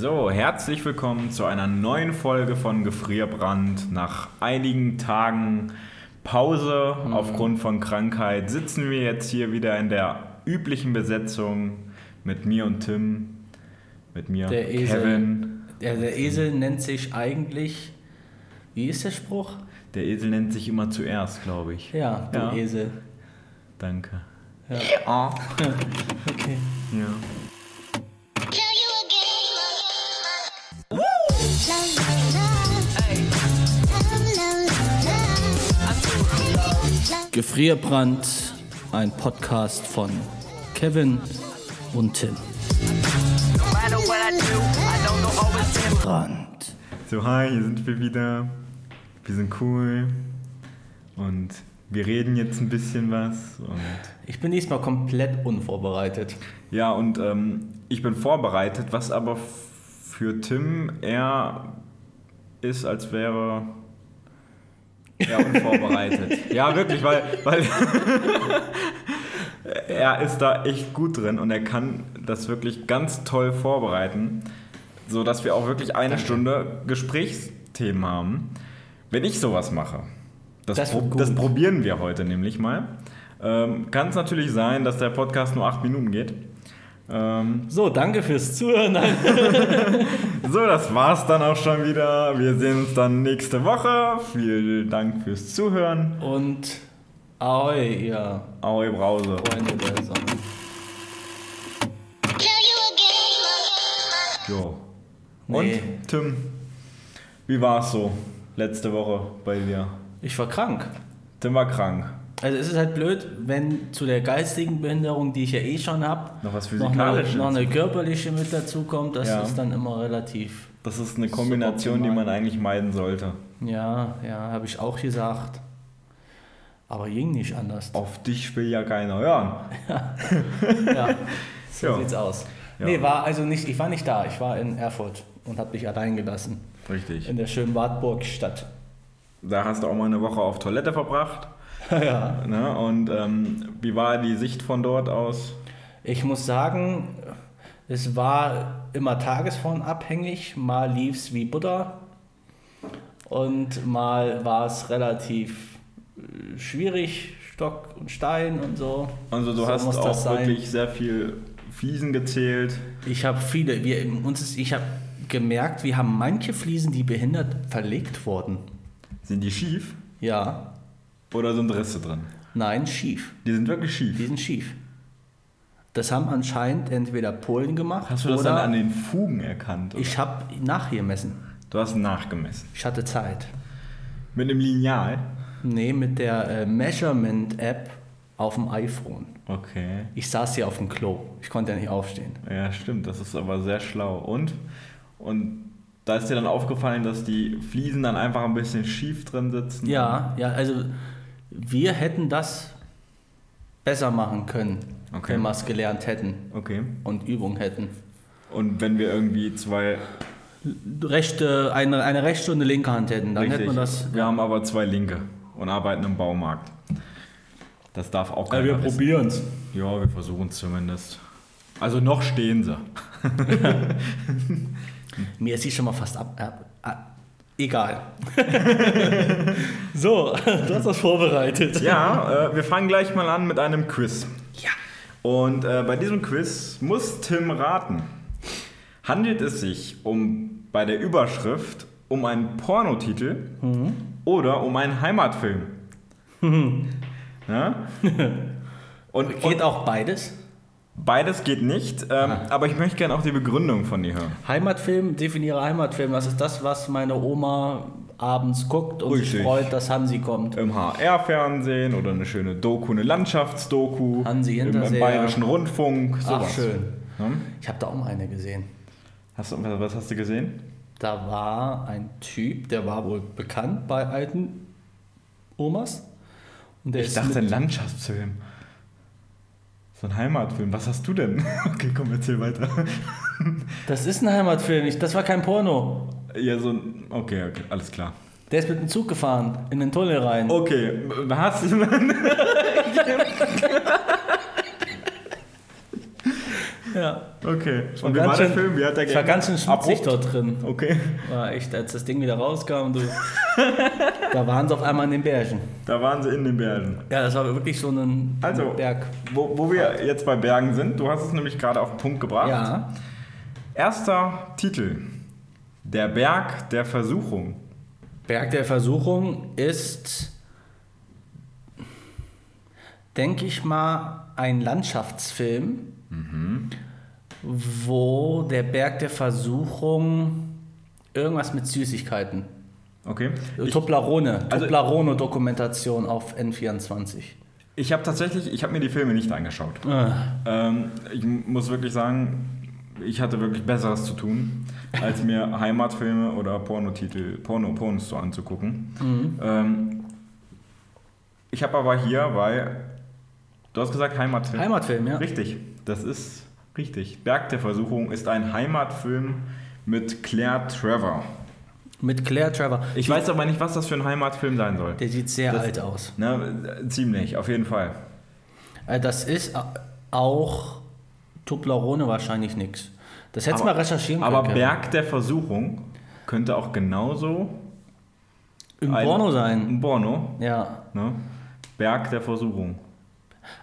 So, herzlich willkommen zu einer neuen Folge von Gefrierbrand. Nach einigen Tagen Pause Mhm. aufgrund von Krankheit sitzen wir jetzt hier wieder in der üblichen Besetzung mit mir und Tim, mit mir Der Esel. Kevin. Der, der Esel nennt sich eigentlich. Wie ist der Spruch? Der Esel nennt sich immer zuerst, glaube ich. Ja, du Ja. Esel. Danke. Ja. Okay. Ja. Gefrierbrand, ein Podcast von Kevin und Tim. Brand. So, hi, hier sind wir wieder. Wir sind cool. Und wir reden jetzt ein bisschen was. Und Ich bin diesmal komplett unvorbereitet. ja, und ähm, ich bin vorbereitet, was aber für Tim eher ist, als wäre er unvorbereitet. ja, wirklich, weil, weil er ist da echt gut drin und er kann das wirklich ganz toll vorbereiten, so dass wir auch wirklich eine Stunde Gesprächsthemen haben. Wenn ich sowas mache, das, Das pro das probieren wir heute nämlich mal. Ähm, kann es natürlich sein, dass der Podcast nur acht Minuten geht. Ähm, So, danke fürs Zuhören. Nein. so, das war's dann auch schon wieder. Wir sehen uns dann nächste Woche. Vielen Dank fürs Zuhören. Und Ahoi, ihr Ahoi Brause. Freunde der Sonne. Jo. Und Nee. Tim, wie war's so letzte Woche bei dir? Ich war krank. Tim war krank. Also es ist halt blöd, wenn zu der geistigen Behinderung, die ich ja eh schon habe, Noch was noch eine, Physikalisches. noch eine körperliche mit dazu kommt. Das Ja. ist dann immer relativ. Das ist eine Kombination, die man eigentlich meiden sollte. Ja, ja, habe ich auch gesagt. Aber ging nicht anders. Auf dich will ja keiner hören. Ja, so Ja. sieht's aus. Ja. Nee, war also nicht, ich war nicht da. Ich war in Erfurt und habe dich allein gelassen. Richtig. In der schönen Wartburg-Stadt. Da hast du auch mal eine Woche auf Toilette verbracht. ja. Ne? Und ähm, wie war die Sicht von dort aus? Ich muss sagen, es war immer tagesformabhängig. Mal lief es wie Butter und mal war es relativ äh, schwierig, Stock und Stein und so. Also du So hast auch wirklich sehr viel Fliesen gezählt. Ich habe viele, wir, uns ist, ich habe gemerkt, wir haben manche Fliesen, die behindert verlegt wurden. Sind die schief Ja, oder sind Risse drin? nein, schief. Die sind wirklich schief. Die sind schief. Das haben anscheinend entweder Polen gemacht Hast du das dann an den Fugen erkannt? Oder? ich habe nachgemessen. Du hast nachgemessen. Ich hatte Zeit. Mit einem Lineal? Nee, mit der äh, Measurement-App auf dem iPhone. Okay. Ich saß hier auf dem Klo. Ich konnte ja nicht aufstehen. Ja, stimmt. Das ist aber sehr schlau. Und? Und da ist dir dann aufgefallen, dass die Fliesen dann einfach ein bisschen schief drin sitzen? Ja, ja, also wir hätten das besser machen können, Okay. wenn wir es gelernt hätten Okay. und Übung hätten. Und wenn wir irgendwie zwei... Rechte, eine, eine rechte und eine linke Hand hätten, dann hätte man das. Wir haben aber zwei Linke und arbeiten im Baumarkt. Das darf auch keiner wissen. probieren es. Ja, wir versuchen es zumindest. Also noch stehen sie. Mir ist sie schon mal fast ab. ab, ab egal. so, du hast das vorbereitet. Ja, äh, wir fangen gleich mal an mit einem Quiz. Ja. Und äh, bei diesem Quiz muss Tim raten. Handelt es sich um bei der Überschrift um einen Pornotitel oder um einen Heimatfilm? ja? Und, Geht und auch beides? Beides geht nicht, ähm, aber ich möchte gerne auch die Begründung von dir hören. Heimatfilm, definiere Heimatfilm. Das ist das, was meine Oma abends guckt und sich Richtig. freut, dass Hansi kommt. Im HR-Fernsehen oder eine schöne Doku, eine Landschaftsdoku. Hansi im, Im Hinterseher. Bayerischen Rundfunk. Ach, Sowas. schön. Ja? Ich habe da auch mal eine gesehen. Hast du, was hast du gesehen? Da war ein Typ, der war wohl bekannt bei alten Omas. Und der Ich ist dachte, ein Landschaftsfilm. So ein Heimatfilm. Was hast du denn? Okay, komm, erzähl weiter. das ist ein Heimatfilm, ich- das war kein Porno. Ja, so ein. Okay, okay, alles klar. Der ist mit dem Zug gefahren, in den Tunnel rein. Okay, du. Ja. Okay. Und wie war ganz der schön- Film? Wie hat der Es war ganz schön schmutzig dort drin. Okay. War echt, als das Ding wieder rauskam, du, da waren sie auf einmal in den Bergen. Da waren sie in den Bergen. Ja, das war wirklich so ein Also, Berg. wo, wo wir jetzt bei Bergen sind, du hast es nämlich gerade auf den Punkt gebracht. Ja, Erster Titel. Der Berg der Versuchung. Berg der Versuchung ist, denke ich mal, ein Landschaftsfilm, wo der Berg der Versuchung irgendwas mit Süßigkeiten. Okay. Toblerone, also- Toblerone-Dokumentation auf N24. ich habe tatsächlich, ich habe mir die Filme nicht angeschaut. Ah. Ähm, ich muss wirklich sagen, ich hatte wirklich Besseres zu tun, als mir Heimatfilme oder Pornotitel, Porno, Pornos so anzugucken. Mhm. Ähm, ich habe aber hier, weil du hast gesagt Heimatfilm. Heimatfilm, ja. Richtig, das ist richtig. Berg der Versuchung ist ein Heimatfilm mit Claire Trevor. Mit Claire Trevor. Ich weiß aber nicht, was das für ein Heimatfilm sein soll. Der sieht sehr Das- alt aus. Ne, ziemlich, auf jeden Fall. Äh, Das ist auch Toblerone wahrscheinlich nichts. Das hättest du mal recherchieren können. Aber. Berg der Versuchung könnte auch genauso Im Porno sein. Ein Porno, Ja. ne? Berg der Versuchung.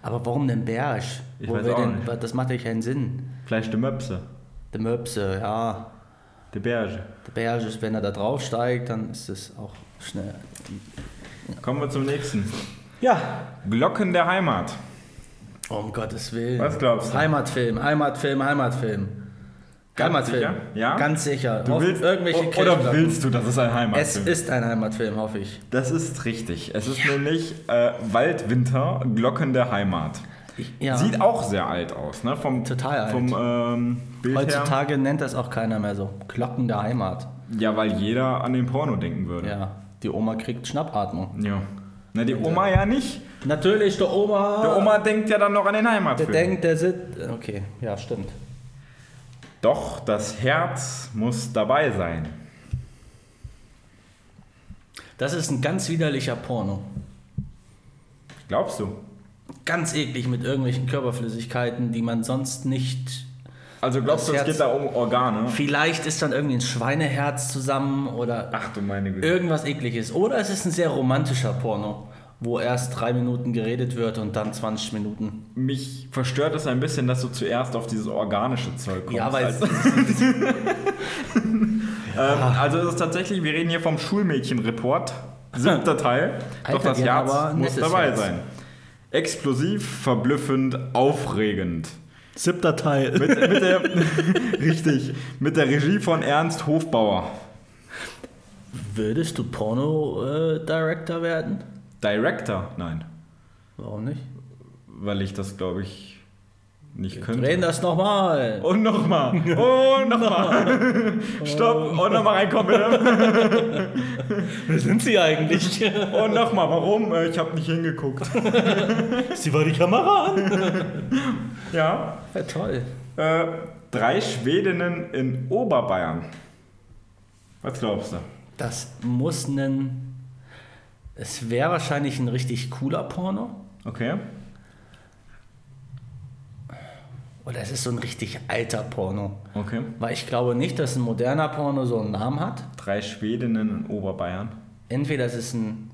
Aber warum denn Berg? Ich Wo weiß wir auch denn, nicht. Das macht ja keinen Sinn. Vielleicht die Möpse, Der Möpse, ja. die Berge. Der Berg ist, wenn er da drauf steigt, dann ist es auch schnell. Kommen wir zum nächsten. Ja. Glocken der Heimat. Um Gottes Willen. Was glaubst du? Heimatfilm, Heimatfilm, Heimatfilm. Ganz Heimatfilm. sicher? Ja? Ganz sicher. Du Auf willst, irgendwelche oder willst du, dass es ein Es Heimatfilm ist ein Heimatfilm, hoffe ich. Das ist richtig. Es ist nämlich äh, Waldwinter, Glocken der Heimat. ja. Sieht auch sehr alt aus, ne? Vom, Total alt. Vom ähm, Bild her. Heutzutage nennt das auch keiner mehr so. Glocken der Heimat. Ja, weil jeder an den Porno denken würde. Ja. Die Oma kriegt Schnappatmung. Ja. Na, die Oma ja nicht. Natürlich, der Oma. Der Oma denkt ja dann noch an den Der Heimatfilm. denkt, der sitzt. Okay, ja, stimmt. Doch das Herz muss dabei sein. Das ist ein ganz widerlicher Porno. Glaubst du? Ganz eklig mit irgendwelchen Körperflüssigkeiten, die man sonst nicht. Also glaubst du, es geht da um Organe? Vielleicht ist dann irgendwie ein Schweineherz zusammen oder Ach du meine Güte. irgendwas ekliges. Oder es ist ein sehr romantischer Porno, wo erst drei Minuten geredet wird und dann 20 Minuten. Mich verstört es ein bisschen, dass du zuerst auf dieses organische Zeug kommst. Ja, weil also, ähm, also es ist tatsächlich, wir reden hier vom Schulmädchen-Report, siebter Teil. Doch Alter, das Herz aber ein muss dabei Herz. sein. Explosiv, verblüffend, aufregend. Siebter Teil. Mit, mit der, richtig, mit der Regie von Ernst Hofbauer. Würdest du Porno-Director werden? Director? Nein, Warum nicht? weil ich das glaube ich nicht Wir könnte. drehen das nochmal. Und nochmal. Und nochmal. Stopp. Und nochmal reinkommen, bitte. Wer sind sie eigentlich? Und nochmal. Warum? Äh, Ich habe nicht hingeguckt. sie war die Kamera an. Ja. Ja, toll. Äh, drei Schwedinnen in Oberbayern. Was glaubst du? Das muss ein. Es wäre wahrscheinlich ein richtig cooler Porno. Okay. Oder es ist so ein richtig alter Porno. Okay. Weil ich glaube nicht, dass ein moderner Porno so einen Namen hat. Drei Schwedinnen in Oberbayern. Entweder es ist ein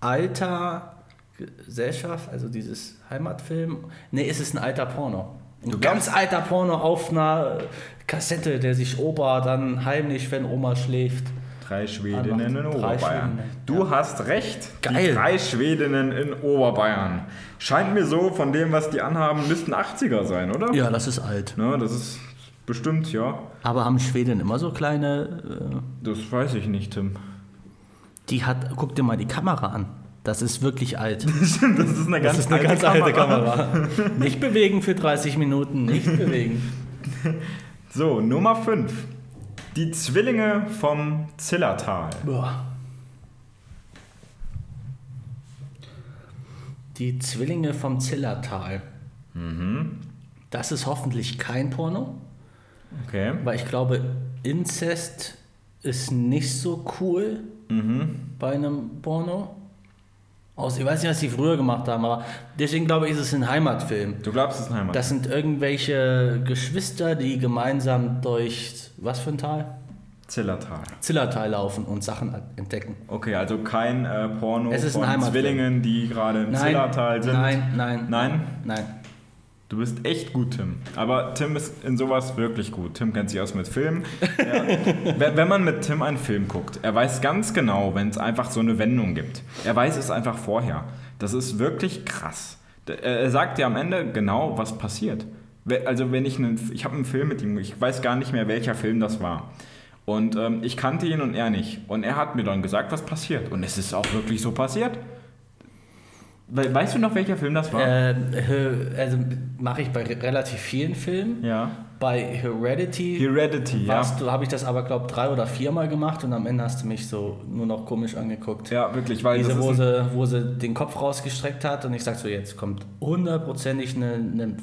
alter Gesellschaft, also dieses Heimatfilm. Nee, es ist ein alter Porno. Ein Du ganz alter Porno auf einer Kassette, der sich Opa dann heimlich, wenn Oma schläft. Drei Schwedinnen in Drei Oberbayern. Du hast recht. Die Geil. drei Schwedinnen in Oberbayern. Scheint mir so, von dem, was die anhaben, müssten 80er sein, oder? Ja, das ist alt. Ne, das ist bestimmt, ja. Aber haben Schweden immer so kleine. Äh, Das weiß ich nicht, Tim. die hat. Guck dir mal die Kamera an. Das ist wirklich alt. Das ist eine ganz, Das ist eine ganz alte Kamera. Nicht bewegen für 30 Minuten, nicht bewegen. So, Nummer 5. Die Zwillinge vom Zillertal. Boah. Die Zwillinge vom Zillertal. Das ist hoffentlich kein Porno, Okay. weil ich glaube, Inzest ist nicht so cool bei einem Porno. Aus, ich weiß nicht, was die früher gemacht haben, aber deswegen glaube ich, ist es ein Heimatfilm. Du glaubst, es ist ein Heimat? Das sind irgendwelche Geschwister, die gemeinsam durch, was für ein Tal? Zillertal. Zillertal laufen und Sachen entdecken. Okay, also kein äh, Porno Es ist ein von Heimatfilm. Zwillingen, die gerade im Nein, Zillertal sind. nein, nein. Nein? Nein. Du bist echt gut, Tim. Aber Tim ist in sowas wirklich gut. Tim kennt sich aus mit Filmen. Wenn man mit Tim einen Film guckt, er weiß ganz genau, wenn es einfach so eine Wendung gibt. Er weiß es einfach vorher. Das ist wirklich krass. D- Er sagt dir am Ende genau, was passiert. Also wenn ich einen, ich habe einen Film mit ihm, ich weiß gar nicht mehr, welcher Film das war. Und ähm, ich kannte ihn und er nicht. Und er hat mir dann gesagt, was passiert. Und es ist auch wirklich so passiert. We weißt du noch, welcher Film das war? Äh, also mache ich bei re- relativ vielen Filmen. ja. Bei Heredity Heredity, ja. du, habe ich das aber, glaube drei oder viermal gemacht und am Ende hast du mich so nur noch komisch angeguckt. Ja, wirklich, weil Diese, wo sie, wo sie den Kopf rausgestreckt hat und ich sag so, jetzt kommt hundertprozentig ein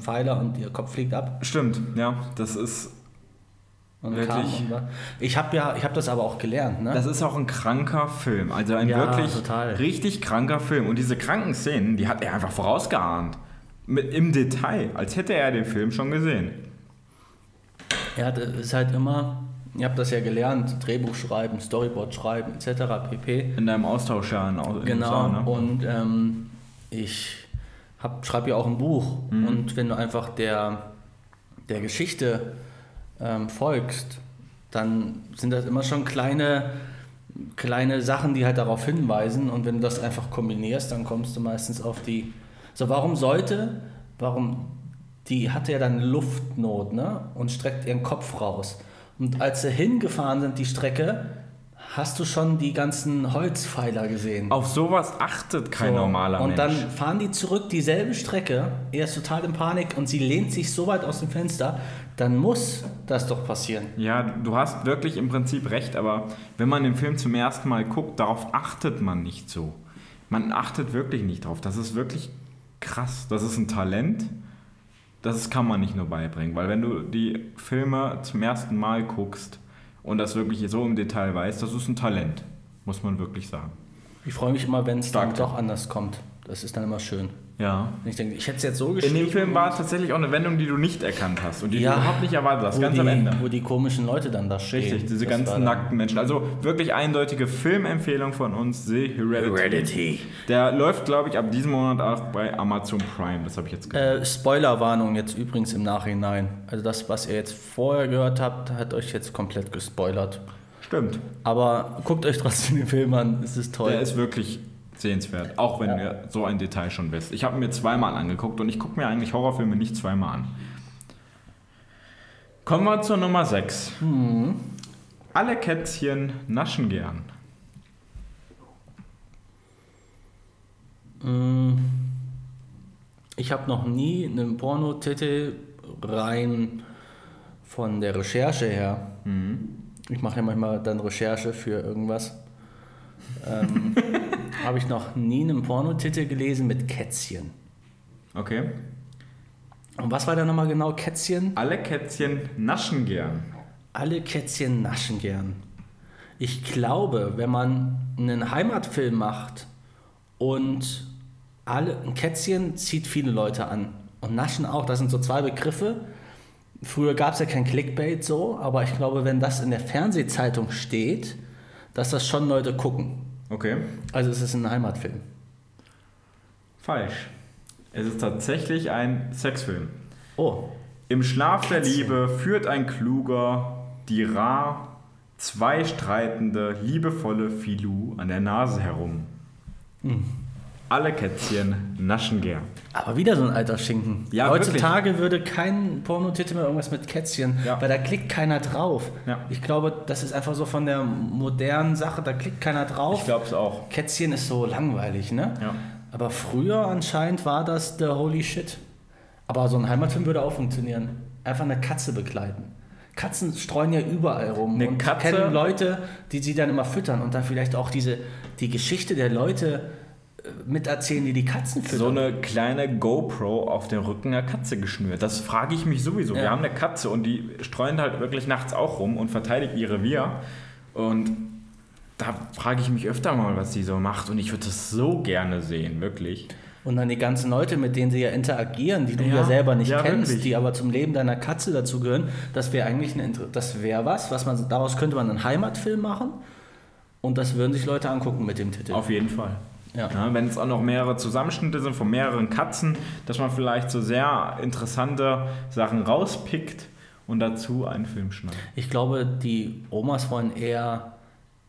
Pfeiler und ihr Kopf fliegt ab. stimmt, ja, das ist Und Wirklich? Und. Ich habe ja, ich habe das aber auch gelernt, ne? das ist auch ein kranker Film, also ein Ja, wirklich total. richtig kranker Film und diese kranken Szenen, die hat er einfach vorausgeahnt. Mit, Im Detail, als hätte er den Film schon gesehen. Ja, das ist halt immer, ihr habt das ja gelernt, Drehbuch schreiben, Storyboard schreiben, etc. pp. In deinem Austauschjahr in Au- in Genau, USA, ne? und ähm, ich schreibe ja auch ein Buch. Mhm. Und wenn du einfach der, der Geschichte ähm, folgst, dann sind das immer schon kleine, kleine Sachen, die halt darauf hinweisen. Und wenn du das einfach kombinierst, dann kommst du meistens auf die. So, warum sollte, warum, die hatte ja dann Luftnot, ne? Und streckt ihren Kopf raus. Und als sie hingefahren sind, die Strecke, hast du schon die ganzen Holzpfeiler gesehen. Auf sowas achtet kein So, normaler und Mensch. dann fahren die zurück dieselbe Strecke. Er ist total in Panik und sie lehnt sich so weit aus dem Fenster. Dann muss das doch passieren. ja, du hast wirklich im Prinzip recht, aber wenn man den Film zum ersten Mal guckt, darauf achtet man nicht so. Man achtet wirklich nicht drauf. Das ist wirklich krass. Das ist ein Talent. Das kann man nicht nur beibringen, weil wenn du die Filme zum ersten Mal guckst und das wirklich so im Detail weißt, das ist ein Talent, muss man wirklich sagen. Ich freue mich immer, wenn es dann doch anders kommt. Das ist dann immer schön. Ja. Und ich denke, ich hätte es jetzt so In geschrieben. dem Film war tatsächlich auch eine Wendung, die du nicht erkannt hast und die Ja. du überhaupt nicht erwartet hast, ganz die, am Ende. Wo die komischen Leute dann da stehen. Richtig, diese Das ganzen nackten Menschen. Also wirklich eindeutige Filmempfehlung von uns, The Heredity. Heredity. Der läuft, glaube ich, ab diesem Monat auch bei Amazon Prime. Das habe ich jetzt gehört. Äh, Spoilerwarnung jetzt übrigens im Nachhinein. Also das, was ihr jetzt vorher gehört habt, hat euch jetzt komplett gespoilert. Stimmt. Aber guckt euch trotzdem den Film an, es ist toll. Der ist wirklich sehenswert, auch wenn ihr so ein Detail schon wisst. Ich habe mir zweimal angeguckt und ich gucke mir eigentlich Horrorfilme nicht zweimal an. Kommen wir zur Nummer 6. Alle Kätzchen naschen gern. Ich habe noch nie einen Pornotitel rein von der Recherche her. Ich mache ja manchmal dann Recherche für irgendwas. Ähm, habe ich noch nie einen Pornotitel gelesen mit Kätzchen. Okay. Und was war da nochmal genau Kätzchen? Alle Kätzchen naschen gern. Alle Kätzchen naschen gern. Ich glaube, wenn man einen Heimatfilm macht und alle, ein Kätzchen zieht viele Leute an und naschen auch, das sind so zwei Begriffe. Früher gab es ja kein Clickbait so, aber ich glaube, wenn das in der Fernsehzeitung steht, dass das schon Leute gucken. Okay. Also es ist ein Heimatfilm. Falsch. Es ist tatsächlich ein Sexfilm. Oh, Im Schlaf der. Liebe führt ein kluger, die rar, zwei streitende, liebevolle Filou an der Nase herum. Hm. Alle Kätzchen naschen gern. aber wieder so ein alter Schinken. Ja, Heutzutage würde kein Pornotitel mehr irgendwas mit Kätzchen, Ja. weil da klickt keiner drauf. Ja. Ich glaube, das ist einfach so von der modernen Sache, da klickt keiner drauf. Ich glaube es auch. Kätzchen ist so langweilig, ne? Ja. Aber früher anscheinend war das der holy shit. Aber so ein Heimatfilm würde auch funktionieren. Einfach eine Katze begleiten. Katzen streuen ja überall rum. Eine und Katze- kennen Leute, die sie dann immer füttern und dann vielleicht auch diese, die Geschichte der Leute miterzählen, die die Katzen füttern. So eine kleine GoPro auf den Rücken der Katze geschnürt. Das frage ich mich sowieso. Wir Ja. haben eine Katze und die streut halt wirklich nachts auch rum und verteidigt ihr Revier. Und da frage ich mich öfter mal, was sie so macht. Und ich würde das so gerne sehen, wirklich. Und dann die ganzen Leute, mit denen sie ja interagieren, die du ja, Ja, selber nicht ja, kennst, wirklich. die aber zum Leben deiner Katze dazugehören, das wäre eigentlich eine, Inter- das wäre was, was man daraus könnte man einen Heimatfilm machen und das würden sich Leute angucken mit dem Titel. Auf jeden Fall. Ja. Ja, wenn es auch noch mehrere Zusammenschnitte sind von mehreren Katzen, dass man vielleicht so sehr interessante Sachen rauspickt und dazu einen Film schneidet. Ich glaube, die Omas wollen eher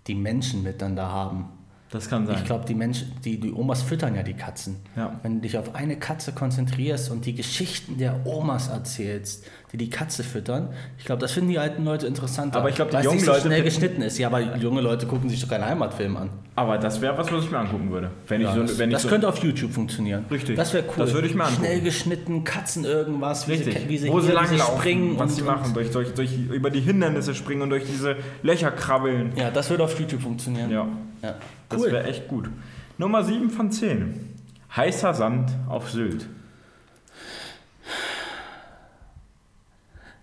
die Menschen mit dann da haben. Das kann sein. Ich glaube, die Menschen, die, die Omas füttern ja die Katzen. Ja. Wenn du dich auf eine Katze konzentrierst und die Geschichten der Omas erzählst, die die Katze füttern, ich glaube, das finden die alten Leute interessanter. Aber ich glaube, die jungen so Leute schnell geschnitten ist. Ja, aber junge Leute gucken sich doch keinen Heimatfilm an. Aber das wäre was, was ich mir angucken würde. Wenn ich Ja, so, das wenn ich das so, könnte auf YouTube funktionieren. Richtig. Das wäre cool. Das würde ich mir angucken. Schnell geschnitten, Katzen irgendwas, wie Richtig. sie, wie sie, Wo sie langlaufen, springen was und, sie machen, durch, durch, durch, über die Hindernisse springen und durch diese Löcher krabbeln. Ja, das würde auf YouTube funktionieren. Ja, Ja. das Cool. wäre echt gut. Nummer 7 von 10. Heißer Sand auf Sylt.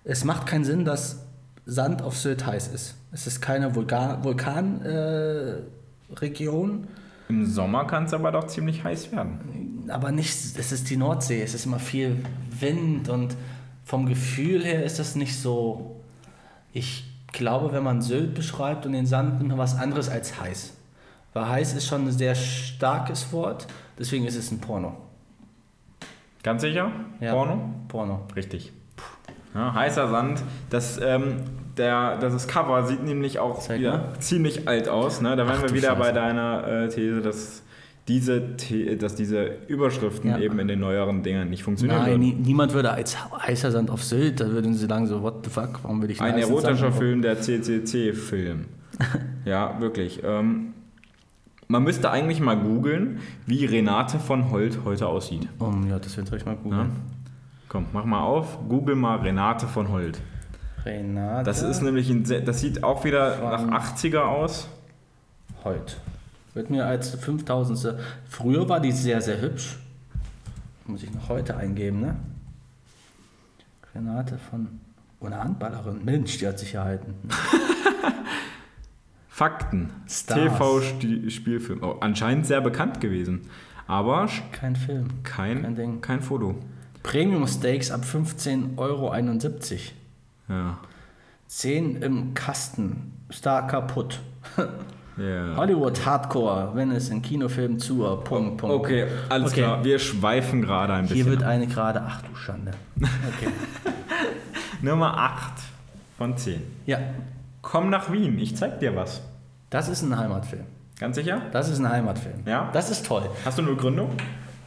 Es macht keinen Sinn, dass Sand auf Sylt heiß ist. Es ist keine Vulkan, Vulkanregion, äh, Im Sommer kann es aber doch ziemlich heiß werden. aber nicht, es ist die Nordsee, es ist immer viel Wind und vom Gefühl her ist das nicht so. Ich glaube, wenn man Sylt beschreibt und den Sand, nimmt man was anderes als heiß. Weil heiß ist schon ein sehr starkes Wort, deswegen ist es ein Porno. Ganz sicher? Ja. Porno? Porno. Richtig. Ja, heißer Sand. Das, ähm, der, das Cover sieht nämlich auch Zeig wieder mal. ziemlich alt aus. Ne? Da wären wir wieder bei Scheiße. deiner äh, These, dass diese, The dass diese Überschriften Ja. eben in den neueren Dingern nicht funktionieren Nein, würden. nie, niemand würde als heißer Sand auf Sylt, da würden sie sagen so, what the fuck, warum will ich Ein erotischer Film, der CCC-Film. ja, wirklich. Ähm, man müsste eigentlich mal googeln, wie Renate von Holt heute aussieht. Oh, ja, das wird euch mal Ja? googeln. Komm, mach mal auf. Google mal Renate von Holt. Renate Das ist nämlich ein, sehr- das sieht auch wieder nach 80er aus. Holt. Wird mir als 5000. Früher war die sehr, sehr hübsch. Muss ich noch heute eingeben, ne? Renate von. Oh, eine Handballerin. Mensch, die hat sich gehalten. Fakten. TV-Spielfilm. Oh, anscheinend sehr bekannt gewesen. Aber Kein Film. kein, Kein Ding. kein Foto. Premium Steaks ab 15,71 Euro. Ja. 10 im Kasten. Star kaputt. Ja. Hollywood Hardcore, wenn es in Kinofilmen zu. Punkt, Punkt. Okay, alles Okay. klar. Wir schweifen gerade ein Hier bisschen. wird eine gerade. Ach du Schande. Okay. Nummer 8 von 10. ja, Komm nach Wien, ich zeig dir was. das ist ein Heimatfilm. Ganz sicher? Das ist ein Heimatfilm. Ja? Das ist toll. Hast du eine Begründung?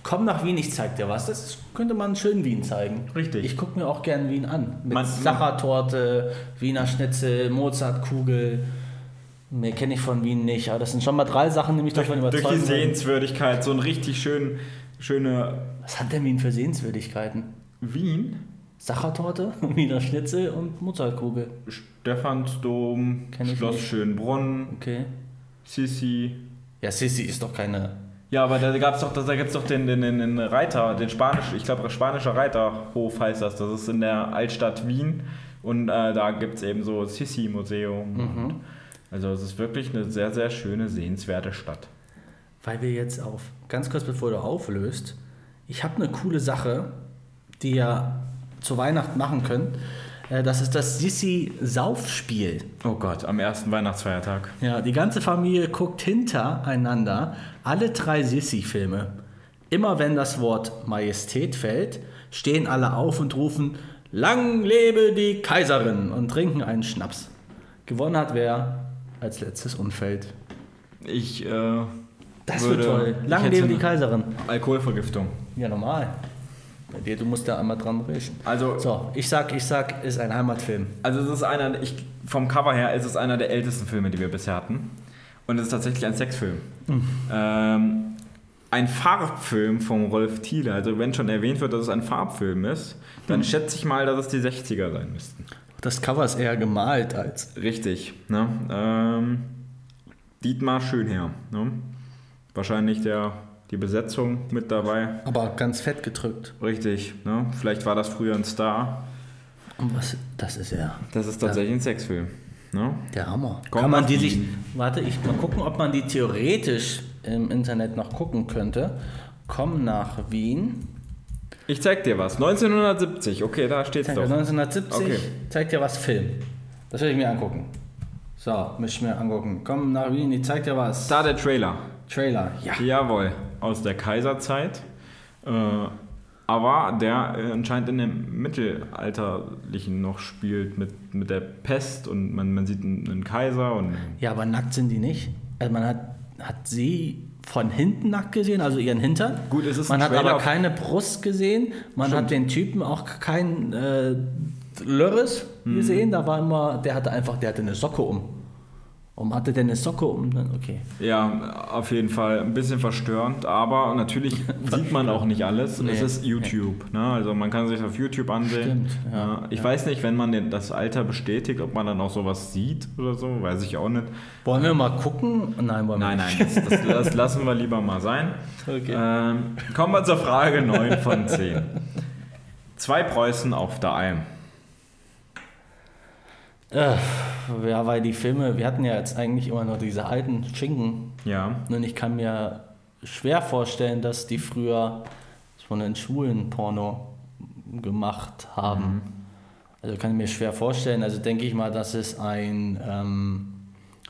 Komm nach Wien, ich zeig dir was. Das ist, könnte man schön Wien zeigen. Richtig. Ich gucke mir auch gern Wien an. Mit Sachertorte, Wiener Schnitzel, Mozartkugel. Mehr kenne ich von Wien nicht. Aber das sind schon mal drei Sachen, die mich davon Durch überzeugen. die würden. Sehenswürdigkeit, so ein richtig schön, schöne Was hat denn Wien für Sehenswürdigkeiten? Wien, Sachertorte, Wiener Schnitzel und Mozartkugel. Stephansdom, Schloss nicht. Schönbrunn, Okay. Sissi. Ja, Sissi ist doch keine. Ja, aber da gab's doch, da gibt's doch den, den, den, Reiter, den Spanisch, ich glaube spanischer Reiterhof heißt das. Das ist in der Altstadt Wien und äh, da gibt's eben so Sissi-Museum. Mhm. Also es ist wirklich eine sehr, sehr schöne, sehenswerte Stadt. Weil wir jetzt auf, ganz kurz bevor du auflöst, ich habe eine coole Sache, die ihr zu Weihnachten machen könnt. Äh, Das ist das Sissi-Saufspiel. Oh Gott, am ersten Weihnachtsfeiertag. Ja, die ganze Familie guckt hintereinander alle drei Sissi-Filme. Immer wenn das Wort Majestät fällt, stehen alle auf und rufen Lang lebe die Kaiserin und trinken einen Schnaps. Gewonnen hat wer als letztes umfällt. Ich, äh, Das würde- wird toll. Lang lebe die Kaiserin. Alkoholvergiftung. Ja, normal. Bei dir, du musst da einmal dran riechen. Also, So, ich sag, ich sag, ist ein Heimatfilm. also es ist einer, ich, vom Cover her ist es einer der ältesten Filme, die wir bisher hatten. Und es ist tatsächlich ein Sexfilm. Ähm, ein Farbfilm vom Rolf Thiele. Also wenn schon erwähnt wird, dass es ein Farbfilm ist, dann schätze ich mal, dass es die 60er sein müssten. Das Cover ist eher gemalt als. Richtig. Ne? Ähm, Dietmar Schönherr. Ne? Wahrscheinlich der, die Besetzung mit dabei. Aber ganz fett gedrückt. Richtig. Ne? Vielleicht war das früher ein Star. Und was? Das ist er. Das ist tatsächlich ein Sexfilm. Ne? Der Hammer. Komm Kann man nach die sich. Wien. Warte, ich mal gucken, ob man die theoretisch im Internet noch gucken könnte. Komm nach Wien. Ich zeig dir was. 1970, okay, da steht's Zeig doch. 1970 Okay. zeigt dir was Film. Das will ich mir angucken. So, muss ich mir angucken. Komm nach Wien, die zeigt dir was. Da der Trailer. Trailer. Ja. Jawohl, aus der Kaiserzeit. Äh, aber der äh, anscheinend in dem Mittelalterlichen noch spielt mit, mit der Pest und man, man sieht einen, Kaiser und Ja, aber nackt sind die nicht. Also man hat, hat sie von hinten nackt gesehen, also ihren Hintern. Gut, es ist man hat aber keine Brust gesehen. Man Stimmt. hat den Typen auch kein äh, Lörres Mhm. gesehen. Da war immer, der hatte einfach, der hatte eine Socke um. Warum hatte der eine Socke um? Dann, okay. ja, auf jeden Fall ein bisschen verstörend, aber natürlich sieht man auch nicht alles. Nee. Es ist YouTube, ne? also man kann sich auf YouTube ansehen. Stimmt, ja, ich weiß nicht, wenn man das Alter bestätigt, ob man dann auch sowas sieht oder so, weiß ich auch nicht. Wollen wir mal gucken? Nein, wollen wir Nein, nicht. nein, das, das, das lassen wir lieber mal sein. Okay. Ähm, kommen wir zur Frage 9 von 10. Zwei Preußen auf der Alm. Äh, ja, weil die Filme, wir hatten ja jetzt eigentlich immer nur diese alten Schinken. Ja. Und ich kann mir schwer vorstellen, dass die früher von den Schulen Porno gemacht haben. Also kann ich mir schwer vorstellen. Also denke ich mal, dass es ein ähm,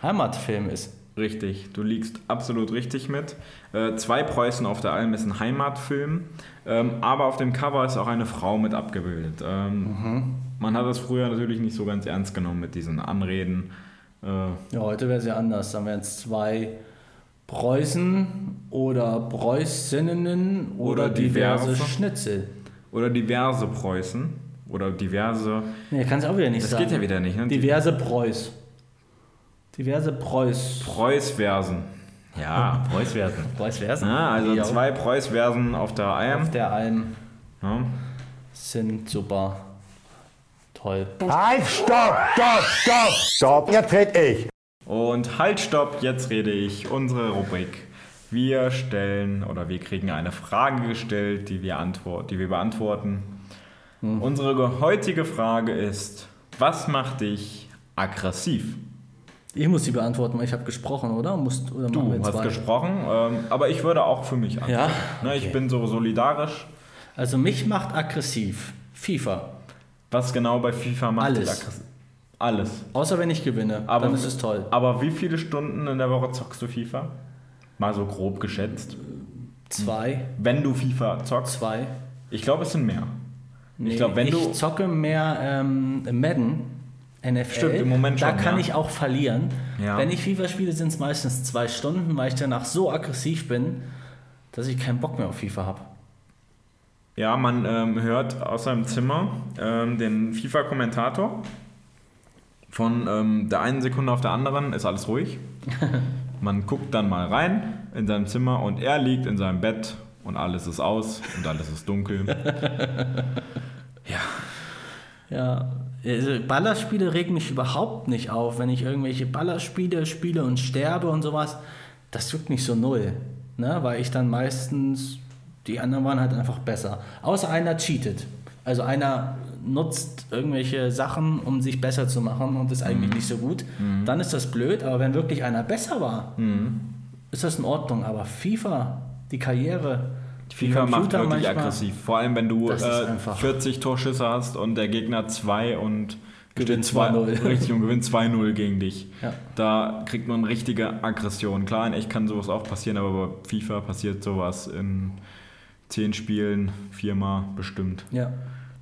Heimatfilm ist. Richtig, du liegst absolut richtig mit. Äh, zwei Preußen auf der Alm ist ein Heimatfilm, ähm, aber auf dem Cover ist auch eine Frau mit abgebildet. Ähm, Man hat das früher natürlich nicht so ganz ernst genommen mit diesen Anreden. Äh, Ja, heute wäre es ja anders. Dann wären es zwei Preußen oder Preußinnen oder, Oder diverse diverse. Schnitzel. oder diverse Preußen oder diverse. Nee, kann es auch wieder nicht Das sagen. geht ja wieder nicht, ne? Diverse Preuß. Diverse Preuß. Preußversen. Ja, Preußversen. Preußversen? Ja, also Ja. zwei Preußversen auf der Alm. Auf der Alm Ja. sind super. Toll. Halt, stopp, stopp, stopp, stopp. Jetzt red ich. Und halt, stopp, jetzt rede ich. Unsere Rubrik. Wir stellen oder wir kriegen eine Frage gestellt, die wir, antwort, die wir beantworten. Unsere ge- heutige Frage ist: Was macht dich aggressiv? Ich muss die beantworten, weil ich habe gesprochen, oder? Musst, oder Du hast zwei? gesprochen, ähm, aber ich würde auch für mich antworten. Ja? Ne, ich Okay. bin so solidarisch. Also mich macht aggressiv FIFA. Was genau bei FIFA macht Alles. Alles. Außer wenn ich gewinne, Aber, dann ist es toll. Aber wie viele Stunden in der Woche zockst du FIFA? Mal so grob geschätzt. Zwei, Wenn du FIFA zockst. zwei. Ich glaube, es sind mehr. Nee, glaub, wenn ich du- zocke mehr ähm, Madden, NFL. Stimmt, im Moment Da schon, kann ja. ich auch verlieren. Ja. Wenn ich FIFA spiele, sind es meistens zwei Stunden, weil ich danach so aggressiv bin, dass ich keinen Bock mehr auf FIFA habe. Ja, man ähm, hört aus seinem Zimmer ähm, den FIFA-Kommentator. Von ähm, der einen Sekunde auf der anderen ist alles ruhig. Man guckt dann mal rein in seinem Zimmer und er liegt in seinem Bett und alles ist aus und alles ist dunkel. Ja, also Ballerspiele regen mich überhaupt nicht auf. Wenn ich irgendwelche Ballerspiele spiele und sterbe und sowas, das juckt mich so null. Ne? Weil ich dann meistens, die anderen waren halt einfach besser. Außer einer cheatet. Also einer nutzt irgendwelche Sachen, um sich besser zu machen und ist Mhm. eigentlich nicht so gut. Dann ist das blöd, aber wenn wirklich einer besser war, Mhm. ist das in Ordnung. Aber FIFA, die Karriere, die FIFA macht wirklich manchmal- aggressiv. Vor allem, wenn du äh, einfach- 40 Torschüsse hast und der Gegner 2 und Gewinnt steht zwei- 2-0. Richtig, und gewinnt 2-0 gegen dich. Ja. Da kriegt man richtige Aggression. Klar, in echt kann sowas auch passieren, aber bei FIFA passiert sowas in 10 Spielen viermal bestimmt. Ja,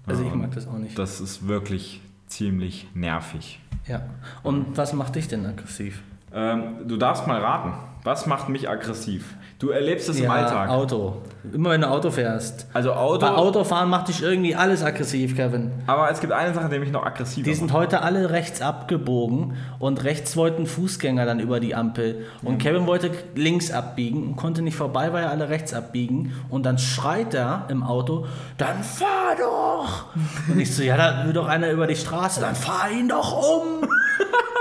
also ich und mag das auch nicht. Das ist wirklich ziemlich nervig. Ja. Und was macht dich denn aggressiv? Ähm, du darfst mal raten. Was macht mich aggressiv? Du erlebst es im ja, Alltag. Auto. Immer wenn du Auto fährst. Also Auto. Bei Autofahren macht dich irgendwie alles aggressiv, Kevin. Aber es gibt eine Sache, die mich noch aggressiver Die sind macht. heute alle rechts abgebogen und rechts wollten Fußgänger dann über die Ampel. Und Kevin wollte links abbiegen und konnte nicht vorbei, weil alle rechts abbiegen. Und dann schreit er im Auto, dann fahr doch! Und ich so, ja, da will doch einer über die Straße, dann fahr ihn doch um!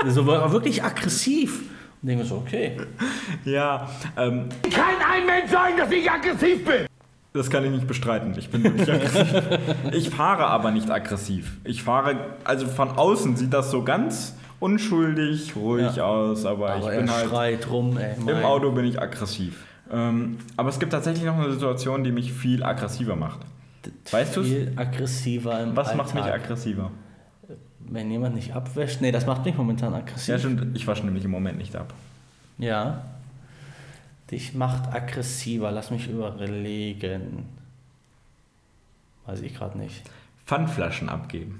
so war wirklich aggressiv. Und denke mir so, okay. Ja, ähm, Kann ein Mensch sagen, dass ich aggressiv bin? das kann ich nicht bestreiten. Ich bin wirklich aggressiv. Ich fahre aber nicht aggressiv. Ich fahre, also von außen sieht das so ganz unschuldig, ruhig Ja. aus, aber, Aber ich bin halt. schreit rum, ey. Im Auto bin ich aggressiv. Ähm, aber es gibt tatsächlich noch eine Situation, die mich viel aggressiver macht. Weißt du's? Viel aggressiver im Was Alltag. macht mich aggressiver? Wenn jemand nicht abwäscht. Nee, das macht mich momentan aggressiv. Ja, stimmt. Ich wasche nämlich im Moment nicht ab. Ja. Dich macht aggressiver. Lass mich überlegen. Weiß ich gerade nicht. Pfandflaschen abgeben.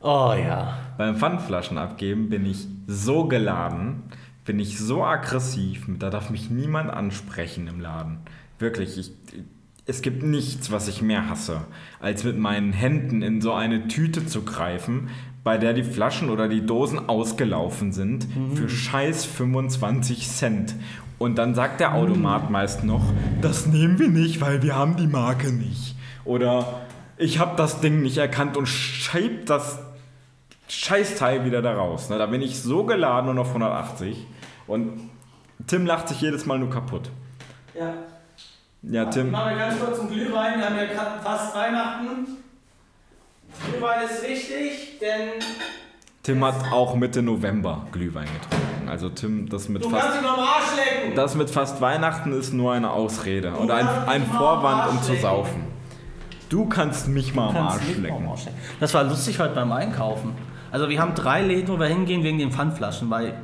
Oh ja. Beim Pfandflaschen abgeben bin ich so geladen, bin ich so aggressiv, da darf mich niemand ansprechen im Laden. Wirklich, ich, es gibt nichts, was ich mehr hasse, als mit meinen Händen in so eine Tüte zu greifen, bei der die Flaschen oder die Dosen ausgelaufen sind, für scheiß 25 Cent. Und dann sagt der Automat meist noch, das nehmen wir nicht, weil wir haben die Marke nicht. Oder ich habe das Ding nicht erkannt und schiebt das Scheißteil wieder da raus. Da bin ich so geladen und auf 180. Und Tim lacht sich jedes Mal nur kaputt. Ja. Ja, Tim. Machen wir ganz kurz einen Glühwein. Wir haben ja fast Weihnachten. Glühwein ist wichtig, denn Tim hat auch Mitte November Glühwein getrunken. Also Tim, das mit du fast, kannst ihn am Arsch lecken. das mit fast Weihnachten ist nur eine Ausrede oder ein, ein Vorwand, um zu saufen. Du kannst mich mal am Arsch lecken. Das war lustig heute beim Einkaufen. Also wir haben drei Läden, wo wir hingehen wegen den Pfandflaschen, weil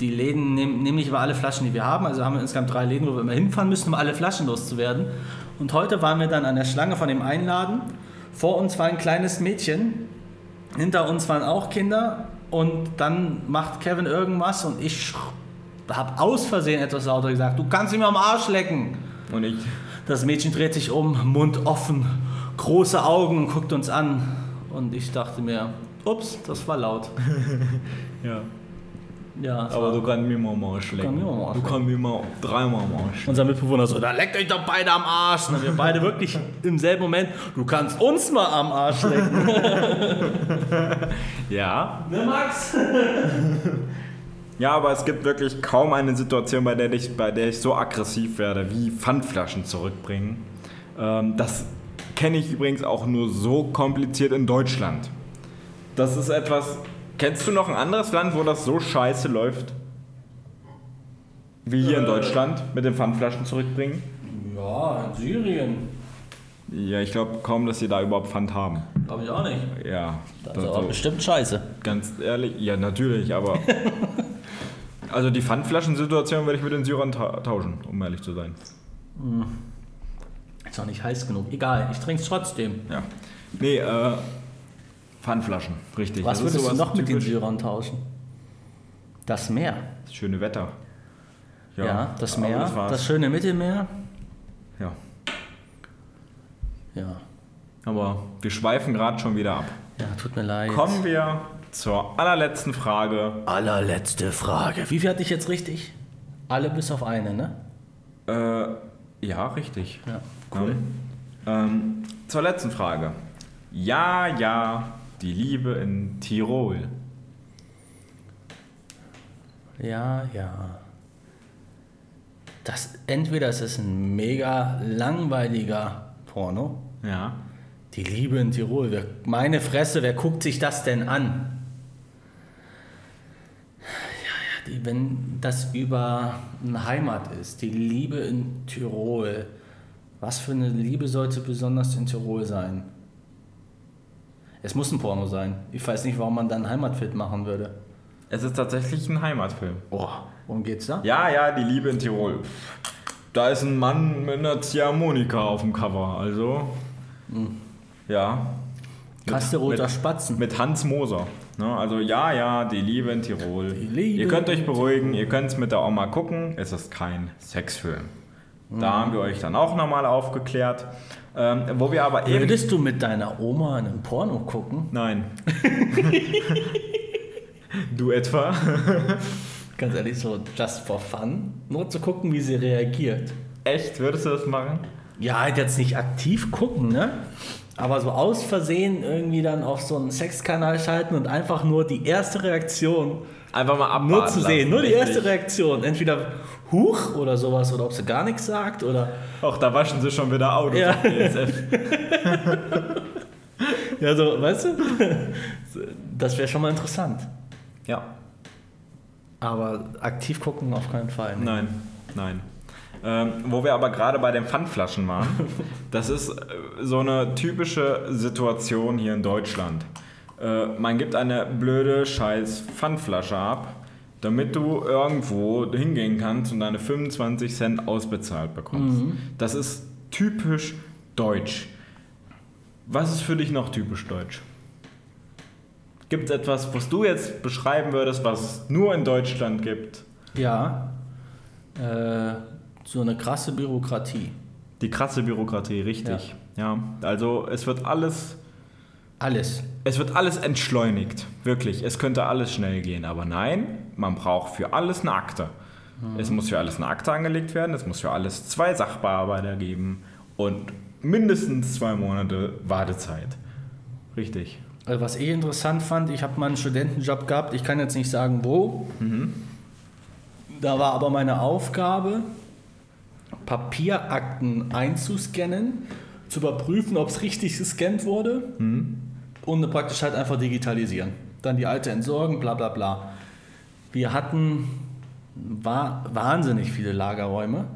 die Läden nehmen, nehmen nicht immer alle Flaschen, die wir haben. Also haben wir insgesamt drei Läden, wo wir immer hinfahren müssen, um alle Flaschen loszuwerden. Und heute waren wir dann an der Schlange von dem Einladen. Vor uns war ein kleines Mädchen, hinter uns waren auch Kinder. Und dann macht Kevin irgendwas und ich habe aus Versehen etwas lauter gesagt, du kannst ihn mir am Arsch lecken. Und ich, Das Mädchen dreht sich um, Mund offen, große Augen und guckt uns an. Und ich dachte mir, ups, das war laut. ja. Ja, Aber du kannst mir mal am Arsch lecken. Du kannst mir mal dreimal am Arsch. unser Mitbewohner so, da leckt euch doch beide am Arsch. Und wir beide wirklich im selben Moment, du kannst uns mal am Arsch lecken. Ja. ne, Max? Ja, aber es gibt wirklich kaum eine Situation, bei der ich, bei der ich so aggressiv werde, wie Pfandflaschen zurückbringen. Ähm, das kenne ich übrigens auch nur so kompliziert in Deutschland. Das ist etwas. Kennst du noch ein anderes Land, wo das so scheiße läuft? Wie hier in Deutschland mit den Pfandflaschen zurückbringen? Ja, in Syrien. Ja, ich glaube kaum, dass sie da überhaupt Pfand haben. Glaube ich auch nicht. Ja, Das ist aber bestimmt scheiße. ganz ehrlich, ja, natürlich, aber. also die Pfandflaschensituation werde ich mit den Syrern ta tauschen, um ehrlich zu sein. Ist auch nicht heiß genug. Egal, ich trinke es trotzdem. Ja. Nee, äh, Pfandflaschen, richtig. Was Das würdest du noch mit den typisch- Syrern tauschen? Das Meer. Das schöne Wetter. Ja, das aber Meer, Das das, schöne Mittelmeer. ja. Ja. Aber wir schweifen gerade schon wieder ab. Ja, tut mir leid. Kommen wir zur allerletzten Frage. Allerletzte Frage. Wie viel hatte ich jetzt richtig? Alle bis auf eine, ne? Äh, ja, richtig. Ja, cool. Ja. Ähm, zur letzten Frage. Ja, ja, die Liebe in Tirol. Ja, ja. Das, entweder ist es ein mega langweiliger Porno. Ja. Die Liebe in Tirol. Wer, meine Fresse, wer guckt sich das denn an? Ja, ja, die, wenn das über eine Heimat ist, die Liebe in Tirol. Was für eine Liebe sollte besonders in Tirol sein? Es muss ein Porno sein. Ich weiß nicht, warum man dann Heimatfilm machen würde. Es ist tatsächlich ein Heimatfilm. Oh, worum geht's da? Ja, ja, die Liebe in Tirol. Da ist ein Mann mit einer Ziehharmonika auf dem Cover, also. Ja. Kasteroter Spatzen. mit Hans Moser. Ne? Also ja, ja, die Liebe in Tirol. Liebe ihr könnt euch beruhigen, ihr könnt es mit der Oma gucken. Es ist kein Sexfilm. Da haben wir euch dann auch nochmal aufgeklärt. Ähm, wo wir aber eben. Würdest du mit deiner Oma einen Porno gucken? Nein. du etwa? Ganz ehrlich, so just for fun. Nur zu gucken, wie sie reagiert. Echt? Würdest du das machen? Ja, halt jetzt nicht aktiv gucken, ne? Aber so aus Versehen irgendwie dann auf so einen Sexkanal schalten und einfach nur die erste Reaktion Einfach mal abwarten nur zu sehen. lassen, Nur die richtig. erste Reaktion. Entweder Huch oder sowas oder ob sie gar nichts sagt oder. Ach, da waschen sie schon wieder Autos Ja. auf DSF. Ja, so, weißt du? Das wäre schon mal interessant. Ja. Aber aktiv gucken auf keinen Fall. ne? Nein, nein. Ähm, wo wir aber gerade bei den Pfandflaschen waren, das ist äh, so eine typische Situation hier in Deutschland. Äh, man gibt eine blöde scheiß Pfandflasche ab, damit du irgendwo hingehen kannst und deine 25 Cent ausbezahlt bekommst. Das ist typisch deutsch. Was ist für dich noch typisch deutsch? Gibt es etwas, was du jetzt beschreiben würdest, was es nur in Deutschland gibt? Ja. Äh, so eine krasse Bürokratie. Die krasse Bürokratie, richtig. Ja. also es wird alles, Alles. es wird alles entschleunigt, wirklich. Es könnte alles schnell gehen, aber nein, man braucht für alles eine Akte. Es muss für alles eine Akte angelegt werden, es muss für alles zwei Sachbearbeiter geben und mindestens zwei Monate Wartezeit. Richtig. Also was ich interessant fand, ich habe mal einen Studentenjob gehabt, ich kann jetzt nicht sagen wo. Da war aber meine Aufgabe, Papierakten einzuscannen, zu überprüfen, ob es richtig gescannt wurde und praktisch halt einfach digitalisieren. Dann die alte entsorgen, bla bla bla. Wir hatten wa wahnsinnig viele Lagerräume.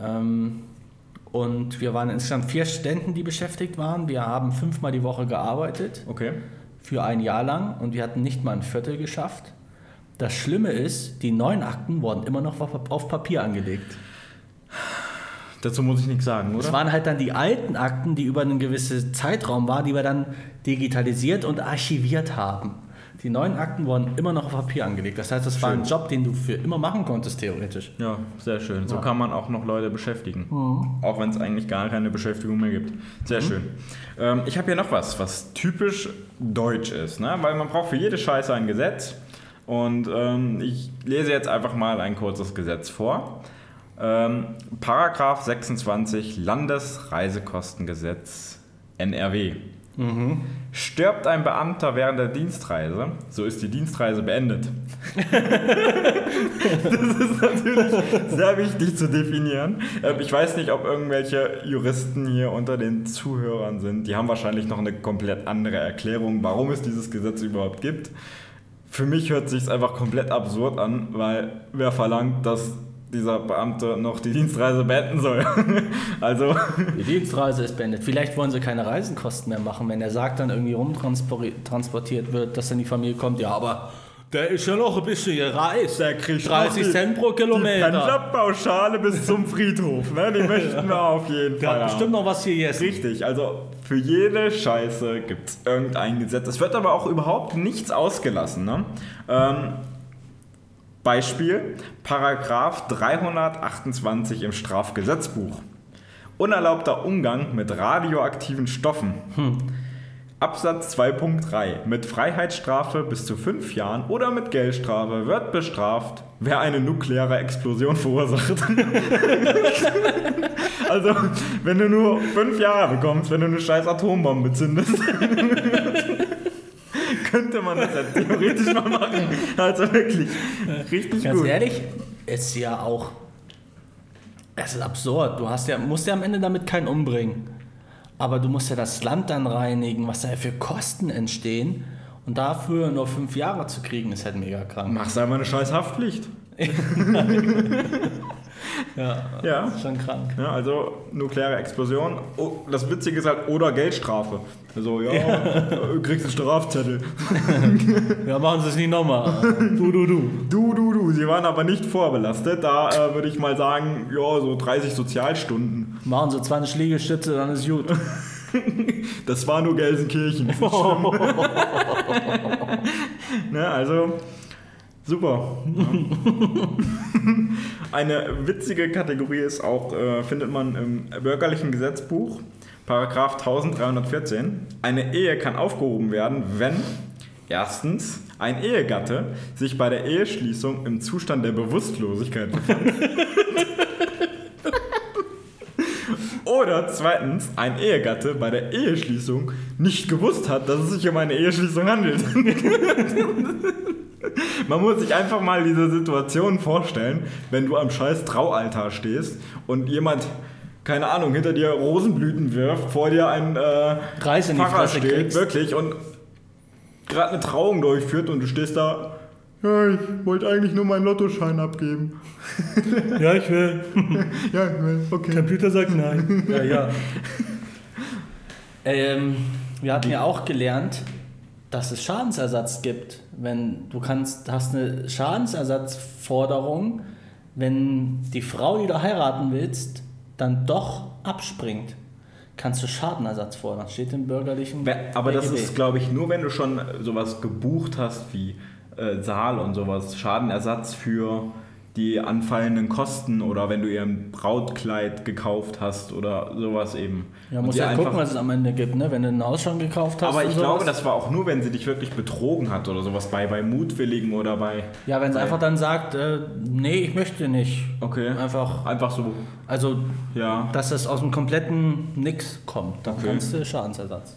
Ähm, und wir waren insgesamt vier Studenten, die beschäftigt waren. Wir haben fünfmal die Woche gearbeitet Okay. für ein Jahr lang und wir hatten nicht mal ein Viertel geschafft. Das Schlimme ist, die neuen Akten wurden immer noch auf Papier angelegt. Dazu muss ich nichts sagen, Es oder? waren halt dann die alten Akten, die über einen gewissen Zeitraum waren, die wir dann digitalisiert und archiviert haben. Die neuen Akten wurden immer noch auf Papier angelegt. Das heißt, das war Schön. ein Job, den du für immer machen konntest, theoretisch. Ja, sehr schön. So kann man auch noch Leute beschäftigen. Auch wenn es eigentlich gar keine Beschäftigung mehr gibt. Sehr schön. Ähm, ich habe hier noch was, was typisch deutsch ist. Ne? Weil man braucht für jede Scheiße ein Gesetz. Und ähm, ich lese jetzt einfach mal ein kurzes Gesetz vor. Ähm, Paragraph 26 Landesreisekostengesetz NRW. Stirbt ein Beamter während der Dienstreise, so ist die Dienstreise beendet. sehr wichtig zu definieren. Ähm, Ich weiß nicht, ob irgendwelche Juristen hier unter den Zuhörern sind. Die haben wahrscheinlich noch eine komplett andere Erklärung, warum es dieses Gesetz überhaupt gibt. Für mich hört sich einfach komplett absurd an, weil wer verlangt, dass dieser Beamte noch die Dienstreise beenden soll? also, Die Dienstreise ist beendet. Vielleicht wollen sie keine Reisenkosten mehr machen, wenn der Sarg dann irgendwie rumtransportiert wird, dass dann die Familie kommt. Ja, aber der ist ja noch ein bisschen gereist. Der kriegt 30 noch die- Cent pro die Kilometer. Pendlerpauschale bis zum Friedhof, ne? die möchten wir auf jeden Der Fall. hat haben. bestimmt noch was hier gegessen. Richtig, also für jede Scheiße gibt es irgendein Gesetz. Es wird aber auch überhaupt nichts ausgelassen. Ne? Ähm, Beispiel, Paragraph 328 im Strafgesetzbuch. Unerlaubter Umgang mit radioaktiven Stoffen. Absatz 2.3. Mit Freiheitsstrafe bis zu fünf Jahren oder mit Geldstrafe wird bestraft, wer eine nukleare Explosion verursacht. also, wenn du nur fünf Jahre bekommst, wenn du eine scheiß Atombombe zündest, könnte man das ja theoretisch mal machen. Also wirklich, richtig Ganz gut. ehrlich, ist ja auch. Es ist absurd. Du hast ja, musst ja am Ende damit keinen umbringen. Aber du musst ja das Land dann reinigen, was da für Kosten entstehen. Und dafür nur fünf Jahre zu kriegen, ist halt mega krank. Machst einfach eine scheiß Haftpflicht. Ja, Ja. ist schon krank. Ja, also nukleare Explosion. Oh, das Witzige ist halt, oder Geldstrafe. Also, ja, äh, kriegst einen Strafzettel. Ja, machen sie es nicht nochmal. Du, du, du. Du, du, du, sie waren aber nicht vorbelastet. Da äh, würde ich mal sagen, ja, so 30 Sozialstunden. Machen sie 20 Liegestütze, dann ist gut. Das war nur Gelsenkirchen. Nicht schlimm. ne, also, super. Ja. Eine witzige Kategorie ist auch, äh, findet man im bürgerlichen Gesetzbuch, Paragraph 1314. Eine Ehe kann aufgehoben werden, wenn erstens ein Ehegatte sich bei der Eheschließung im Zustand der Bewusstlosigkeit befindet. Oder zweitens, ein Ehegatte bei der Eheschließung nicht gewusst hat, dass es sich um eine Eheschließung handelt. Man muss sich einfach mal diese Situation vorstellen, wenn du am scheiß Traualtar stehst und jemand, keine Ahnung, hinter dir Rosenblüten wirft, vor dir ein äh, Reis in die Pfarrer Fresse steht, kriegst. wirklich, und gerade eine Trauung durchführt und du stehst da. Ja, ich wollte eigentlich nur meinen Lottoschein abgeben. Ja, ich will. Ja, ich will, okay. Computer sagt nein. Ja, ja. ähm, wir hatten ja auch gelernt, dass es Schadensersatz gibt. Wenn du kannst, hast eine Schadensersatzforderung, wenn die Frau, die du heiraten willst, dann doch abspringt, kannst du Schadenersatz fordern. Steht im bürgerlichen. Aber das BGB. ist, glaube ich, nur wenn du schon sowas gebucht hast wie äh, Saal und sowas, Schadenersatz für die anfallenden Kosten oder wenn du ihr ein Brautkleid gekauft hast oder sowas eben. Ja, muss ja einfach- gucken, was es am Ende gibt, ne? wenn du ein Haus schon gekauft hast. Aber ich glaube, das war auch nur, wenn sie dich wirklich betrogen hat oder sowas bei, bei Mutwilligen oder bei. Ja, wenn sie einfach dann sagt, äh, nee, ich möchte nicht. Okay. Einfach, Einfach so, also, ja. dass es aus dem kompletten Nix kommt, dann Okay. kannst du Schadensersatz.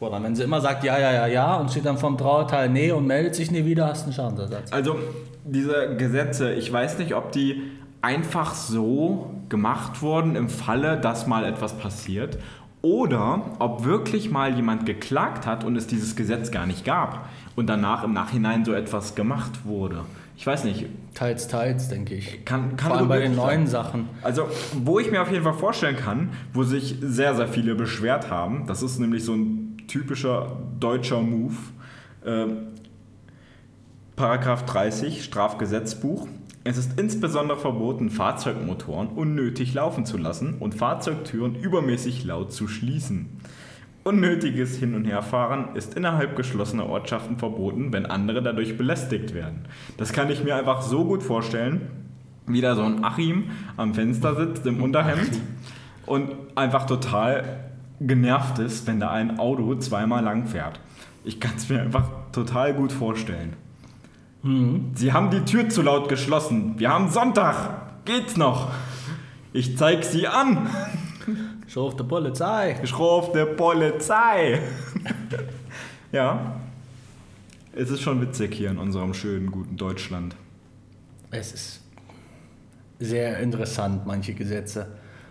Oder wenn sie immer sagt, ja, ja, ja, ja, und steht dann vom Trauerteil, nee, und meldet sich nie wieder, hast du einen Schadensersatz. Also, diese Gesetze, ich weiß nicht, ob die einfach so gemacht wurden im Falle, dass mal etwas passiert. Oder ob wirklich mal jemand geklagt hat und es dieses Gesetz gar nicht gab und danach im Nachhinein so etwas gemacht wurde. Ich weiß nicht, Teils, teils, denke ich. kann, kann Vor allem bei den sein. neuen Sachen. Also, wo ich mir auf jeden Fall vorstellen kann, wo sich sehr, sehr viele beschwert haben, das ist nämlich so ein typischer deutscher Move. Ähm, Paragraph 30 Strafgesetzbuch. Es ist insbesondere verboten, Fahrzeugmotoren unnötig laufen zu lassen und Fahrzeugtüren übermäßig laut zu schließen. Unnötiges Hin- und Herfahren ist innerhalb geschlossener Ortschaften verboten, wenn andere dadurch belästigt werden. Das kann ich mir einfach so gut vorstellen, wie da so ein Achim am Fenster sitzt im Unterhemd und einfach total genervt ist, wenn da ein Auto zweimal lang fährt. Ich kann es mir einfach total gut vorstellen. Sie haben die Tür zu laut geschlossen. Wir haben Sonntag. Geht's noch? Ich zeig sie an. Schruf der Polizei. Ich ruf der Polizei. ja. Es ist schon witzig hier in unserem schönen, guten Deutschland. Es ist sehr interessant, manche Gesetze.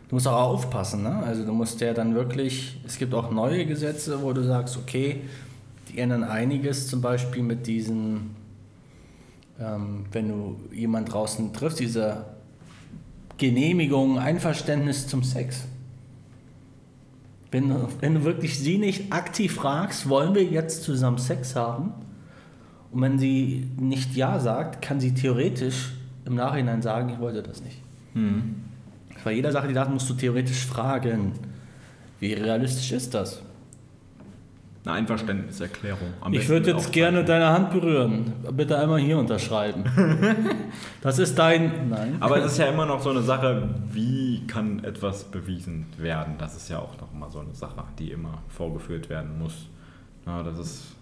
Du musst auch aufpassen, ne? Also du musst ja dann wirklich, es gibt auch neue Gesetze, wo du sagst, okay, die ändern einiges, zum Beispiel mit diesen, ähm, wenn du jemand draußen triffst, diese Genehmigung, Einverständnis zum Sex. Wenn, du- wenn du wirklich sie nicht aktiv fragst, wollen wir jetzt zusammen Sex haben? Und wenn sie nicht Ja sagt, kann sie theoretisch im Nachhinein sagen, ich wollte das nicht. Bei jeder Sache, die sagt, musst du theoretisch fragen, wie realistisch ist das? Eine Einverständniserklärung. Am Ich würde jetzt gerne deine Hand berühren. Bitte einmal hier unterschreiben. das ist dein. Nein. Aber es ist ja immer noch so eine Sache, wie kann etwas bewiesen werden? Das ist ja auch noch mal so eine Sache, die immer vorgeführt werden muss. Ja, das ist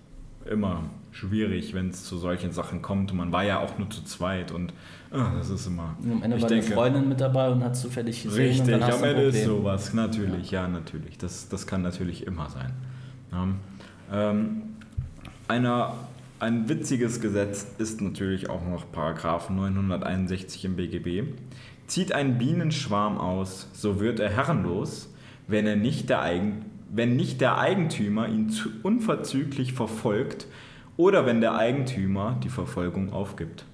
immer schwierig, wenn es zu solchen Sachen kommt. Und man war ja auch nur zu zweit und ah, das ist immer. Am Ende ich war denke, eine Freundin mit dabei und hat zufällig gesehen. und Richtig, dann hast am Ende ist sowas, natürlich, ja, natürlich. Das, das kann natürlich immer sein. Ja. Ähm, einer, ein witziges Gesetz ist natürlich auch noch Paragraph 961 im BGB. Zieht ein Bienenschwarm aus, so wird er herrenlos, wenn, er nicht der Eigen, wenn nicht der Eigentümer ihn unverzüglich verfolgt oder wenn der Eigentümer die Verfolgung aufgibt.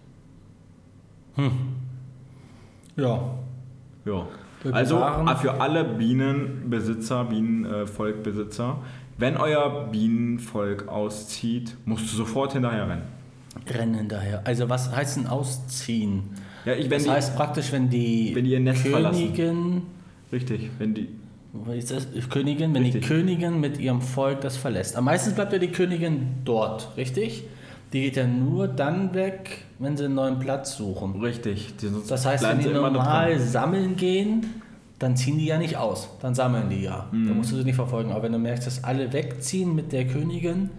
Ja. Ja. Wir Also für alle Bienenbesitzer, Bienenvolkbesitzer, wenn euer Bienenvolk auszieht, musst du sofort hinterher rennen. Rennen hinterher. Also was heißt denn ausziehen? Ja, ich, wenn Das die, heißt praktisch, wenn die, wenn die ihr Nest Königin, richtig, wenn die? Königin, wenn Richtig. die Königin mit ihrem Volk das verlässt. Am meisten bleibt ja die Königin dort, richtig? Die geht ja nur dann weg, wenn sie einen neuen Platz suchen. richtig. Die, Das heißt, wenn die normal sammeln gehen, dann ziehen die ja nicht aus. Dann sammeln die ja. Mhm. Dann musst du sie nicht verfolgen. Aber wenn du merkst, dass alle wegziehen mit der Königin,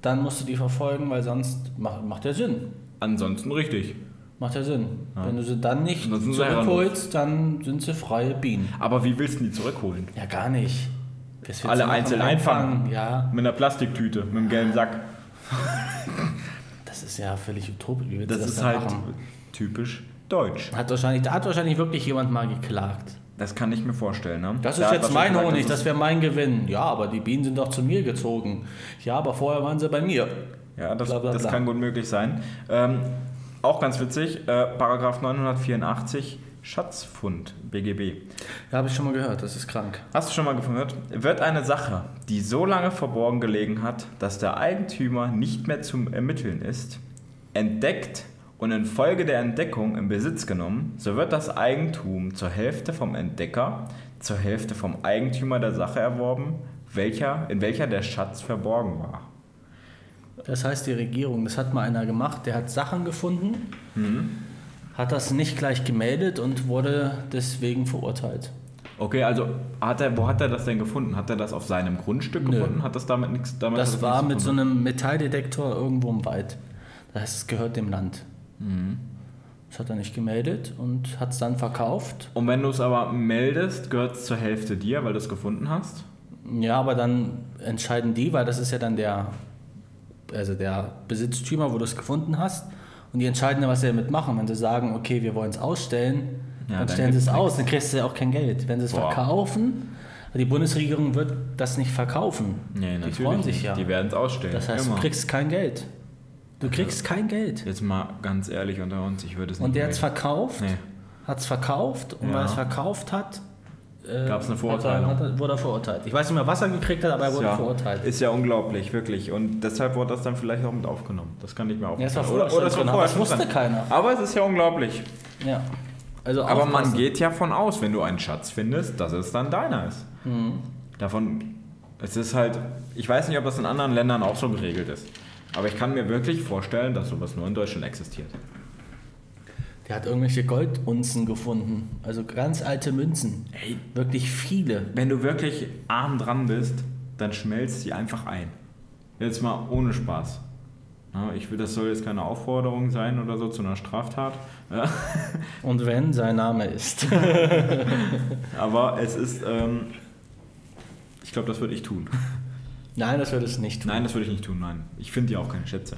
dann musst du die verfolgen, weil sonst macht, macht ja Sinn. Ansonsten richtig. Macht ja Sinn. Wenn du sie dann nicht zurückholst, dann sind sie freie Bienen. Aber wie willst du die zurückholen? Ja, gar nicht. Alle einzeln einfangen. Ja, Mit einer Plastiktüte, mit einem gelben Sack. das ist ja völlig utopisch. Wie willst Das das ist halt machen? typisch deutsch. Hat wahrscheinlich, da hat wahrscheinlich wirklich jemand mal geklagt. Das kann ich mir vorstellen. Ne? Das ist hat jetzt mein Honig, das das wäre mein Gewinn. Ja, aber die Bienen sind doch zu mir gezogen. Ja, aber vorher waren sie bei mir. Ja, das, Bla, bla, das bla. kann gut möglich sein. Ähm, auch ganz witzig, äh, Paragraph 984 Schatzfund BGB. Ja, habe ich schon mal gehört, das ist krank. Hast du schon mal gehört? Wird eine Sache, die so lange verborgen gelegen hat, dass der Eigentümer nicht mehr zum Ermitteln ist, entdeckt und infolge der Entdeckung in Besitz genommen, so wird das Eigentum zur Hälfte vom Entdecker, zur Hälfte vom Eigentümer der Sache erworben, welcher, in welcher der Schatz verborgen war. Das heißt, die Regierung, das hat mal einer gemacht, der hat Sachen gefunden, hat das nicht gleich gemeldet und wurde deswegen verurteilt. Okay, also hat er, wo hat er das denn gefunden? Hat er das auf seinem Grundstück Nö. gefunden? Hat das damit nichts damit Das das war mit so einem Metalldetektor irgendwo im Wald. Das heißt, es gehört dem Land. Das hat er nicht gemeldet und hat es dann verkauft. Und wenn du es aber meldest, gehört es zur Hälfte dir, weil du es gefunden hast? Ja, aber dann entscheiden die, weil das ist ja dann der, also der Besitztümer, wo du es gefunden hast. Und die entscheiden ja, was sie damit machen. Wenn sie sagen, okay, wir wollen es ausstellen, Ja, dann dann stellen sie es aus, dann kriegst du ja auch kein Geld. Wenn sie es verkaufen, die Bundesregierung wird das nicht verkaufen. Nee, die natürlich freuen sich nicht. ja. Die werden es ausstellen. Das heißt, Immer. du kriegst kein Geld. Du kriegst kein Geld. Jetzt mal ganz ehrlich unter uns, ich würde es nicht Und der hat es verkauft, Nee. hat es verkauft und Ja. weil es verkauft hat, äh, Gab's eine hat Verurteilung. er, hat er, wurde er verurteilt. Ich weiß nicht mehr, was er gekriegt hat, aber er wurde ja, verurteilt. Ist ja unglaublich, wirklich. Und deshalb wurde das dann vielleicht auch mit aufgenommen. Das kann ich mir auch Ja, es war vorstellen. vorher schon es war vorher aber das wusste drin. keiner. Aber es ist ja unglaublich. Ja. Also Aber man geht ja von aus, wenn du einen Schatz findest, dass es dann deiner ist. Mhm. Davon, es ist halt, ich weiß nicht, ob das in anderen Ländern auch so geregelt ist. Aber ich kann mir wirklich vorstellen, dass sowas nur in Deutschland existiert. Der hat irgendwelche Goldunzen gefunden. Also ganz alte Münzen. Ey. Wirklich viele. Wenn du wirklich arm dran bist, dann schmelzt sie einfach ein. Jetzt mal ohne Spaß. Ich will, das soll jetzt keine Aufforderung sein oder so zu einer Straftat. Und wenn sein Name ist. aber es ist, ähm, ich glaube, das würde ich tun. Nein, das würde es nicht tun. Nein, das würde ich nicht tun, nein. Ich finde ja auch keine Schätze.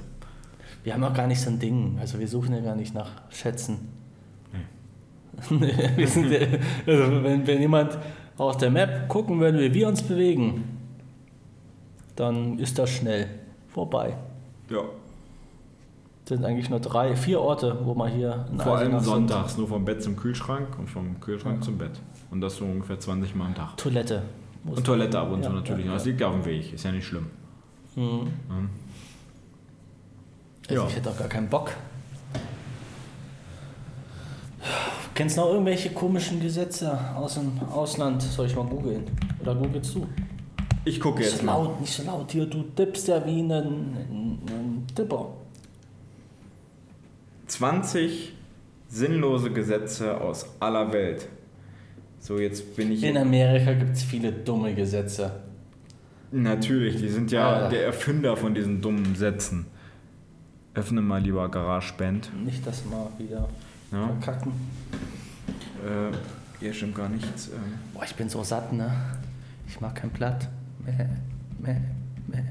Wir haben auch gar nicht so ein Ding. Also wir suchen ja gar nicht nach Schätzen. Nee. wir sind ja, also wenn, wenn jemand auf der Map gucken würde, wie wir uns bewegen, dann ist das schnell vorbei. Ja. sind eigentlich nur drei, vier Orte, wo man hier in Vor allem Eisenach sind. sonntags, nur vom Bett zum Kühlschrank und vom Kühlschrank zum Bett. Und das so ungefähr 20 Mal am Tag. Toilette. Muss Und Toilette ab und Ja, zu natürlich. ja, Das liegt ja auf dem Weg, ist ja nicht schlimm. Mhm. Also Ja. ich hätte auch gar keinen Bock. Kennst du noch irgendwelche komischen Gesetze aus dem Ausland? Soll ich mal googeln? Oder googelst du? Ich gucke Nicht jetzt so mal. laut, nicht so laut hier, du tippst ja wie ein, ein, ein Tipper. 20 sinnlose Gesetze aus aller Welt. So, jetzt bin ich. In Amerika gibt es viele dumme Gesetze. Natürlich, die sind ja Ah. der Erfinder von diesen dummen Sätzen. Öffne mal lieber GarageBand. Nicht das mal wieder Ja. verkacken. Äh, hier stimmt gar nichts. Ähm, Boah, ich bin so satt, ne? Ich mag kein Blatt. Mäh, mäh, mäh.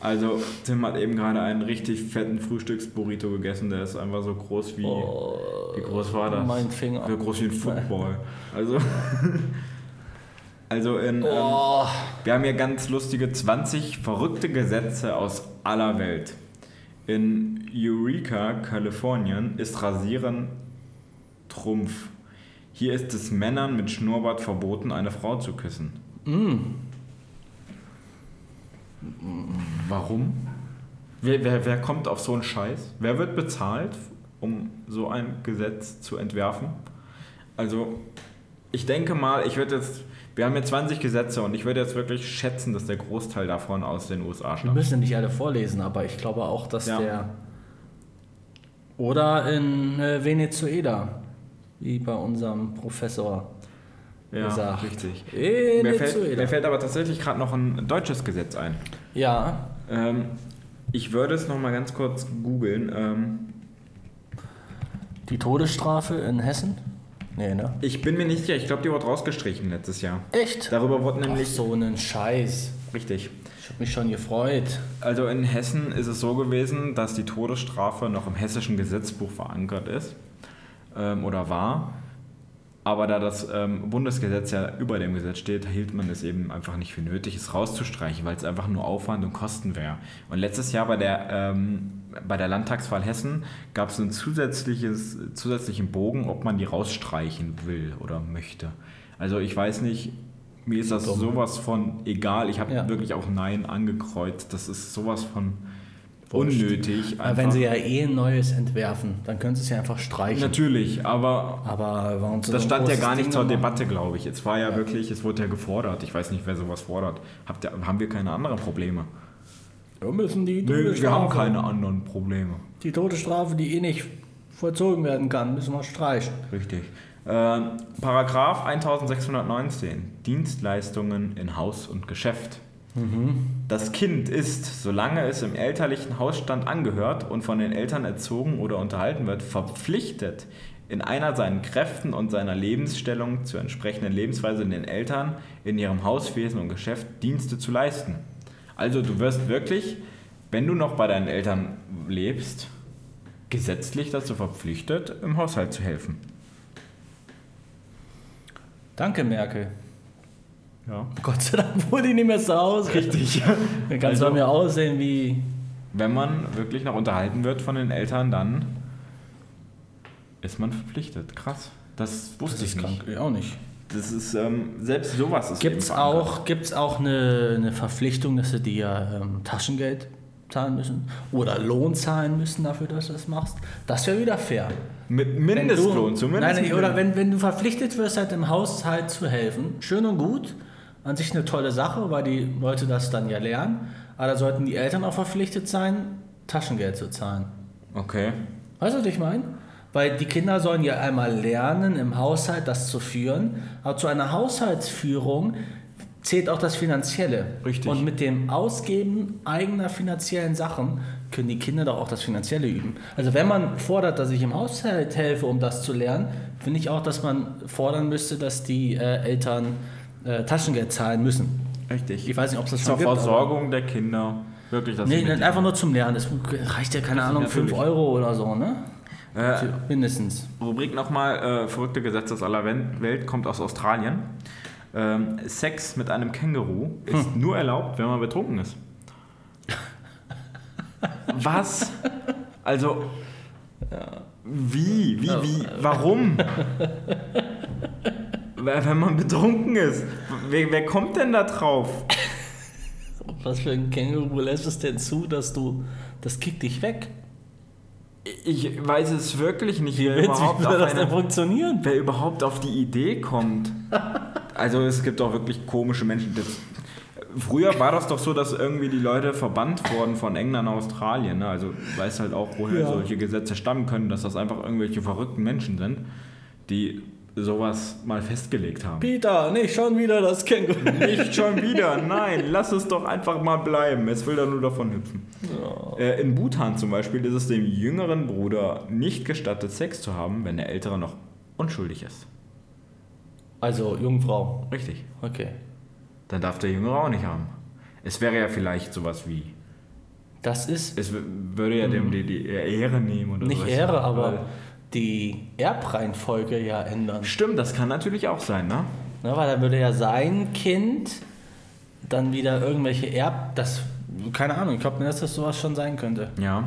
Also, Tim hat eben gerade einen richtig fetten Frühstücksburrito gegessen. Der ist einfach so groß wie. Wie groß war das? mein Finger. So groß wie ein Football. Also. Also in, ähm, Oh, wir haben hier ganz lustige 20 verrückte Gesetze aus aller Welt. In Eureka, Kalifornien, ist Rasieren Trumpf. Hier ist es Männern mit Schnurrbart verboten, eine Frau zu küssen. Warum? Wer, wer, wer kommt auf so einen Scheiß? Wer wird bezahlt, um so ein Gesetz zu entwerfen? Also, ich denke mal, ich würde jetzt. Wir haben hier 20 Gesetze und ich würde jetzt wirklich schätzen, dass der Großteil davon aus den USA wir stammt. müssen nicht alle vorlesen, aber ich glaube auch, dass Ja. der. Oder in äh, Venezuela, wie bei unserem Professor Ja, gesagt. richtig. Mir Venezuela. fällt, mir fällt aber tatsächlich gerade noch ein deutsches Gesetz ein. ja, Ähm, ich würde es noch mal ganz kurz googeln. Ähm, die Todesstrafe in Hessen? Nee, ne? ich bin mir nicht sicher, ich glaube, die wurde rausgestrichen letztes Jahr. Echt? Darüber wurde Ach, nämlich. so einen Scheiß. Richtig. Ich habe mich schon gefreut. Also in Hessen ist es so gewesen, dass die Todesstrafe noch im hessischen Gesetzbuch verankert ist ähm, oder war. Aber da das ähm, Bundesgesetz ja über dem Gesetz steht, hielt man es eben einfach nicht für nötig, es rauszustreichen, weil es einfach nur Aufwand und Kosten wäre. Und letztes Jahr bei der, ähm, bei der Landtagswahl Hessen gab es einen zusätzliches, zusätzlichen Bogen, ob man die rausstreichen will oder möchte. Also ich weiß nicht, mir ist das sowas von egal. Ich habe Ja. wirklich auch Nein angekreuzt. Das ist sowas von unnötig. Aber wenn sie ja eh ein neues entwerfen, dann können sie es ja einfach streichen. Natürlich, aber Aber warum so das ein stand ja gar nicht Ding zur machen? Debatte, glaube ich. Es war ja, wirklich, es wurde ja gefordert. Ich weiß nicht, wer sowas fordert. Habt ihr, haben wir keine anderen Probleme? Wir müssen die Nö, wir haben Todesstrafe, keine anderen Probleme. die Todesstrafe, die eh nicht vollzogen werden kann, müssen wir streichen. Richtig. Äh, Paragraph 1619. Dienstleistungen in Haus und Geschäft. Das Kind ist, solange es im elterlichen Hausstand angehört und von den Eltern erzogen oder unterhalten wird, verpflichtet, in einer seinen Kräften und seiner Lebensstellung zur entsprechenden Lebensweise den Eltern in ihrem Hauswesen und Geschäft Dienste zu leisten. Also du wirst wirklich, wenn du noch bei deinen Eltern lebst, gesetzlich dazu verpflichtet, im Haushalt zu helfen. Danke, Merkel. Ja. Gott sei Dank wurde ich nicht mehr zu Hause. Richtig. Dann kann es Also- bei mir aussehen wie. Wenn man wirklich noch unterhalten wird von den Eltern, dann ist man verpflichtet. Krass. Das wusste Das ich nicht. krank. Ich auch nicht. Das ist, ähm, selbst sowas ist Gibt es auch, gibt's auch eine, eine Verpflichtung, dass sie dir ähm, Taschengeld zahlen müssen oder Lohn zahlen müssen dafür, dass du das machst? Das wäre wieder fair. Mit Mindestlohn du, zumindest. Nein, oder wenn, wenn du verpflichtet wirst, halt im Haushalt zu helfen, schön und gut, an sich eine tolle Sache, weil die Leute das dann ja lernen, aber da sollten die Eltern auch verpflichtet sein, Taschengeld zu zahlen. Okay. Weißt du, was ich meine? Weil die Kinder sollen ja einmal lernen, im Haushalt das zu führen. Aber zu einer Haushaltsführung zählt auch das Finanzielle. Richtig. Und mit dem Ausgeben eigener finanziellen Sachen können die Kinder doch auch das Finanzielle üben. Also wenn man fordert, dass ich im Haushalt helfe, um das zu lernen, finde ich auch, dass man fordern müsste, dass die äh, Eltern äh, Taschengeld zahlen müssen. Richtig. Ich weiß nicht, ob es das Zur schon gibt. aber- Versorgung der Kinder. Wirklich, das Nee, einfach nur zum Lernen. Das reicht ja, keine Ahnung, 5 natürlich. Euro oder so, ne? Äh, Mindestens. Rubrik nochmal, äh, verrückte Gesetze aus aller Welt, kommt aus Australien. Ähm, Sex mit einem Känguru ist nur erlaubt, wenn man betrunken ist. Was? Also, wie? Wie? Wie? Warum? Wenn man betrunken ist. Wer, wer kommt denn da drauf? Was für ein Känguru lässt es denn zu, dass du. Das kickt dich weg. Ich weiß es wirklich nicht, wer Wie überhaupt, auf das denn eine, wer überhaupt auf die Idee kommt. Also es gibt auch wirklich komische Menschen. Das, früher war das doch so, dass irgendwie die Leute verbannt wurden von England nach Australien. Ne? Also weiß halt auch, woher Ja. solche Gesetze stammen können, dass das einfach irgendwelche verrückten Menschen sind, die sowas mal festgelegt haben. Peter, nicht schon wieder das Känguru. Nicht schon wieder, nein, lass es doch einfach mal bleiben. Es will da nur davon hüpfen. Äh, in Bhutan zum Beispiel ist es dem jüngeren Bruder nicht gestattet, Sex zu haben, wenn der ältere noch unschuldig ist. Also, Jungfrau. Richtig. Okay. Dann darf der Jüngere auch nicht haben. Es wäre ja vielleicht sowas wie. Das ist Es würde ja dem die, die Ehre nehmen oder Hm. nicht sowas. Ehre, aber Weil- die Erbreihenfolge ja ändern. Stimmt, das kann natürlich auch sein, ne? Ne, weil dann würde ja sein Kind dann wieder irgendwelche Erb... Das, keine Ahnung, ich glaube mir, dass das sowas schon sein könnte. Ja.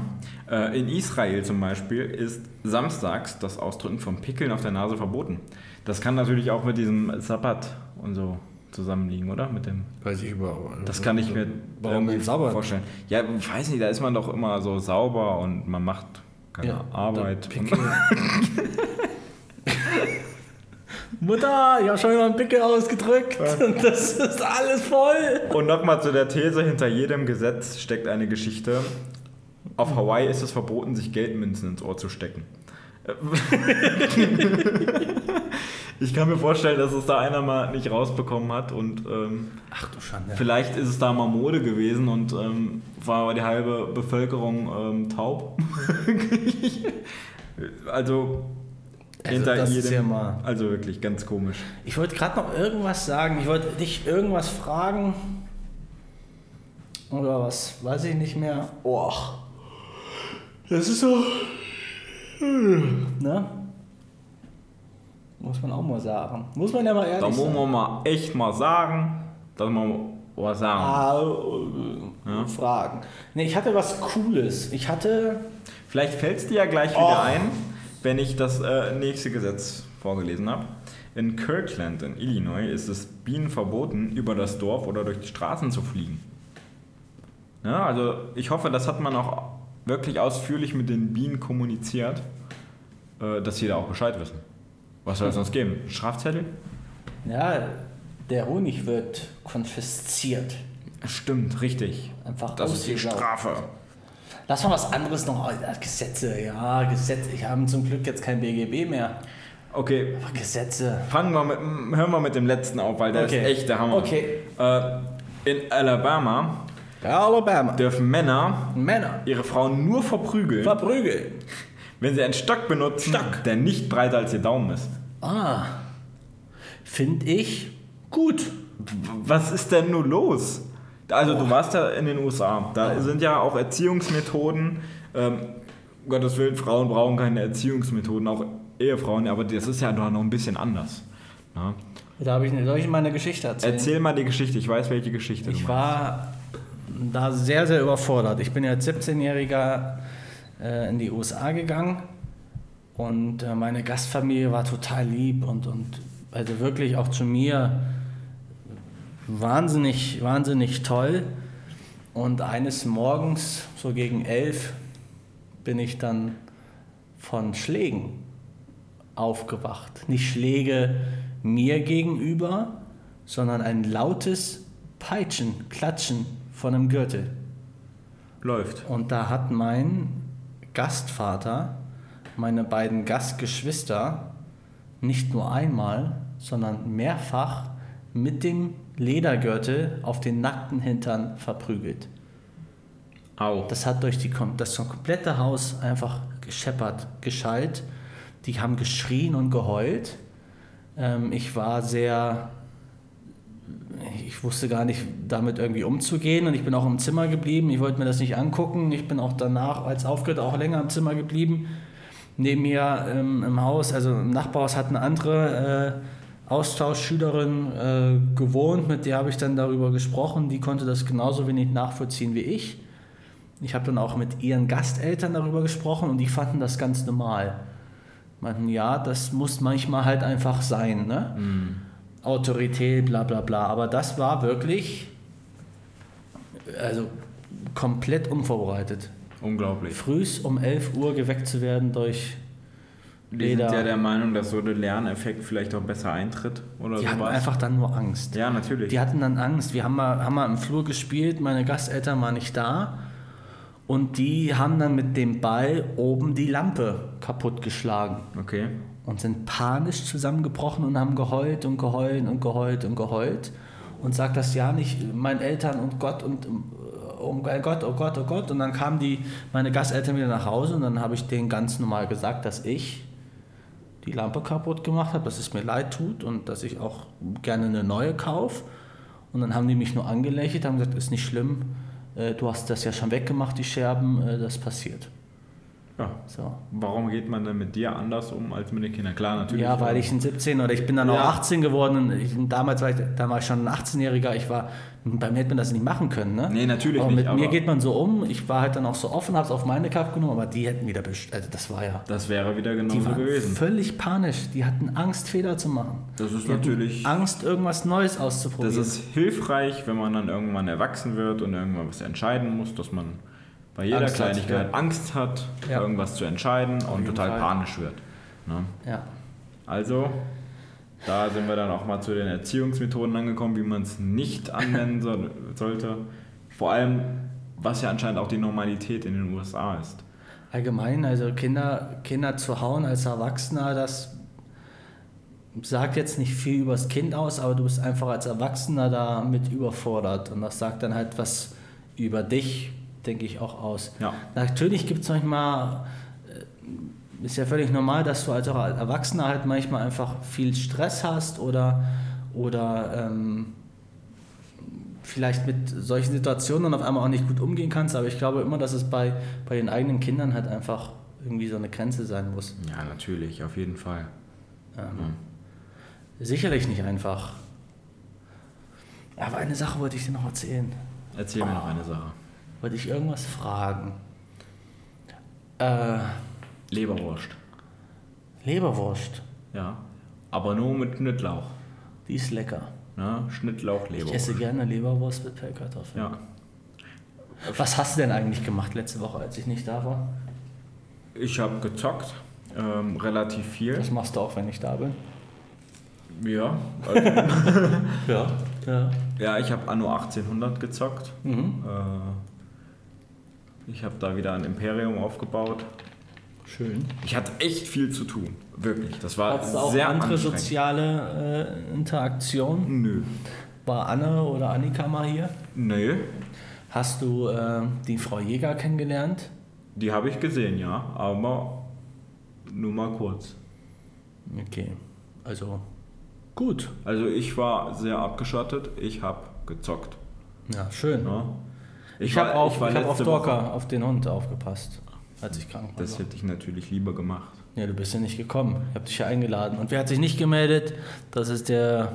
Äh, in Israel zum Beispiel ist samstags das Ausdrücken von Pickeln auf der Nase verboten. Das kann natürlich auch mit diesem Sabbat und so zusammenliegen, oder? Mit dem. Weiß ich überhaupt. Das kann ich mir Warum vorstellen. Ja, ich weiß nicht, da ist man doch immer so sauber und man macht keine Ja, Arbeit. Mutter, ich habe schon wieder einen Pickel ausgedrückt und das ist alles voll. Und nochmal zu der These, hinter jedem Gesetz steckt eine Geschichte. Auf Hawaii ist es verboten, sich Geldmünzen ins Ohr zu stecken. Ich kann mir vorstellen, dass es da einer mal nicht rausbekommen hat und ähm, Ach du Schande. vielleicht ist es da mal Mode gewesen und ähm, war aber die halbe Bevölkerung ähm, taub. also hinter das ist jedem. ja mal- Also wirklich ganz komisch. Ich wollte gerade noch irgendwas sagen. Ich wollte dich irgendwas fragen. Oder was? Weiß ich nicht mehr. Oh. Das ist so. Ne? Muss man auch mal sagen. Muss man ja mal ehrlich Da muss sagen. man mal echt mal sagen, dass man was sagen. Ah, äh, Fragen. Nee, ich hatte was Cooles. Ich hatte. Vielleicht fällt es dir ja gleich wieder Oh. ein, wenn ich das äh, nächste Gesetz vorgelesen habe. In Kirkland in Illinois ist es Bienen verboten, über das Dorf oder durch die Straßen zu fliegen. Ja, also ich hoffe, das hat man auch wirklich ausführlich mit den Bienen kommuniziert, äh, dass sie da auch Bescheid wissen. Was soll es sonst geben? Strafzettel? Ja, der Honig wird konfisziert. Stimmt, richtig. Einfach Das ist die. Strafe. Lass mal was anderes noch. Gesetze, ja, Gesetze. Ich habe zum Glück jetzt kein BGB mehr. Okay, Aber Gesetze. fangen wir mit, hören wir mit dem letzten auf, weil der Okay. ist echt der Hammer. Okay. Äh, in Alabama Alabama. dürfen Männer Männer. ihre Frauen nur verprügeln, Verprügeln. wenn sie einen Stock benutzen, Stock. der nicht breiter als ihr Daumen ist. Ah. Finde ich gut. Was ist denn nur los? Also du warst ja in den USA. Da sind ja auch Erziehungsmethoden. Ähm, um Gottes Willen, Frauen brauchen keine Erziehungsmethoden, auch Ehefrauen, aber das ist ja doch noch ein bisschen anders. Ja. Da habe ich eine, soll ich meine Geschichte erzählen? Erzähl mal die Geschichte, ich weiß, welche Geschichte Ich du war da sehr, sehr überfordert. Ich bin ja als 17-Jähriger äh, in die USA gegangen und äh, meine Gastfamilie war total lieb und, und also wirklich auch zu mir wahnsinnig, wahnsinnig toll. Und eines Morgens, so gegen elf, bin ich dann von Schlägen aufgewacht. Nicht Schläge mir gegenüber, sondern ein lautes Peitschen, Klatschen von einem Gürtel. Läuft. Und da hat mein Gastvater meine beiden Gastgeschwister nicht nur einmal, sondern mehrfach mit dem Ledergürtel auf den nackten Hintern verprügelt. Au. Das hat durch die, das komplette Haus einfach gescheppert, geschallt. Die haben geschrien und geheult. Ähm, ich war sehr, ich wusste gar nicht, damit irgendwie umzugehen und ich bin auch im Zimmer geblieben. Ich wollte mir das nicht angucken. Ich bin auch danach als aufgehört auch länger im Zimmer geblieben. Neben mir ähm, im Haus, also im Nachbarhaus hat eine andere äh, Austauschschülerin äh, gewohnt, mit der habe ich dann darüber gesprochen. Die konnte das genauso wenig nachvollziehen wie ich. Ich habe dann auch mit ihren Gasteltern darüber gesprochen und die fanden das ganz normal. Meinten, ja, das muss manchmal halt einfach sein, ne? Autorität, bla bla bla. Aber das war wirklich, also komplett unvorbereitet. Unglaublich. Frühs um 11 Uhr geweckt zu werden durch Die sind ja der Meinung, dass so der Lerneffekt vielleicht auch besser eintritt oder die hatten sowas. einfach dann nur Angst. ja, natürlich. Die hatten dann Angst. Wir haben mal, haben mal im Flur gespielt, meine Gasteltern waren nicht da. Und die haben dann mit dem Ball oben die Lampe kaputtgeschlagen okay. Und sind panisch zusammengebrochen und haben geheult und geheult und geheult und geheult. Und sagt das ja nicht meinen Eltern und Gott und oh Gott, oh Gott, oh Gott. Und dann kamen die, meine Gasteltern wieder nach Hause und dann habe ich denen ganz normal gesagt, dass ich die Lampe kaputt gemacht habe, dass es mir leid tut und dass ich auch gerne eine neue kaufe. Und dann haben die mich nur angelächelt, haben gesagt, ist nicht schlimm, äh, du hast das ja schon weggemacht, die Scherben, das passiert. Ja. So. Warum geht man denn mit dir anders um als mit den Kindern? Klar, natürlich. Ja, weil ich ein 17 oder ich bin dann auch Ja. 18 geworden. Ich, damals war ich, da war ich schon ein 18-Jähriger. Ich war, bei mir hätte man das nicht machen können. Ne? Nee, natürlich aber nicht, Mit mir geht man so um. Ich war halt dann auch so offen, habe es auf meine Kappe genommen, aber die hätten wieder, also das war ja, Das wäre wieder die genauso waren gewesen. völlig panisch. Die hatten Angst, Fehler zu machen. Das ist die natürlich- Angst, irgendwas Neues auszuprobieren. Das ist hilfreich, wenn man dann irgendwann erwachsen wird und irgendwann was entscheiden muss, dass man bei jeder Angst hat, Kleinigkeit ja. Angst hat, Ja. irgendwas zu entscheiden und total Fall. panisch wird. Ne? ja. Also, da sind wir dann auch mal zu den Erziehungsmethoden angekommen, wie man es nicht anwenden soll, sollte. Vor allem, was ja anscheinend auch die Normalität in den USA ist. Allgemein, also Kinder, Kinder zu hauen als Erwachsener, das sagt jetzt nicht viel über das Kind aus, aber du bist einfach als Erwachsener damit überfordert. Und das sagt dann halt was über dich, denke ich, auch aus. Ja. Natürlich gibt es manchmal, äh, ist ja völlig normal, dass du als auch Erwachsener halt manchmal einfach viel Stress hast oder, oder ähm, vielleicht mit solchen Situationen dann auf einmal auch nicht gut umgehen kannst. Aber ich glaube immer, dass es bei, bei den eigenen Kindern halt einfach irgendwie so eine Grenze sein muss. Ja, natürlich, auf jeden Fall. Ähm, Sicherlich nicht einfach. Aber eine Sache wollte ich dir noch erzählen. Erzähl mir noch eine Sache. Wollte ich irgendwas fragen. Äh, Leberwurst. Leberwurst. Ja. Aber nur mit Schnittlauch. Die ist lecker. Ne? Schnittlauch, Ich Leberwurst. esse gerne Leberwurst mit Pellkartoffeln. Ja. Was hast du denn eigentlich gemacht letzte Woche, als ich nicht da war? Ich habe gezockt. Ähm, relativ viel. Das machst du auch, wenn ich da bin. Ja. Also, Ja. ja. ja, ich habe Anno 1800 gezockt. Mhm. Äh, ich habe da wieder ein Imperium aufgebaut. Schön. Ich hatte echt viel zu tun. Wirklich. Das war Hattest du auch sehr andere soziale äh, Interaktionen? Nö. War Anne oder Annika mal hier? Nö. Hast du äh, die Frau Jäger kennengelernt? Die habe ich gesehen, ja. Aber nur mal kurz. Okay. Also gut. Also ich war sehr abgeschottet. Ich habe gezockt. Ja, schön. Ne? Ich, habe auf, ich war hab auf Dorka, Woche- auf den Hund aufgepasst, als ich krank war. Das hätte ich natürlich lieber gemacht. Ja, du bist ja nicht gekommen. Ich habe dich ja eingeladen. Und wer hat sich nicht gemeldet? Das ist der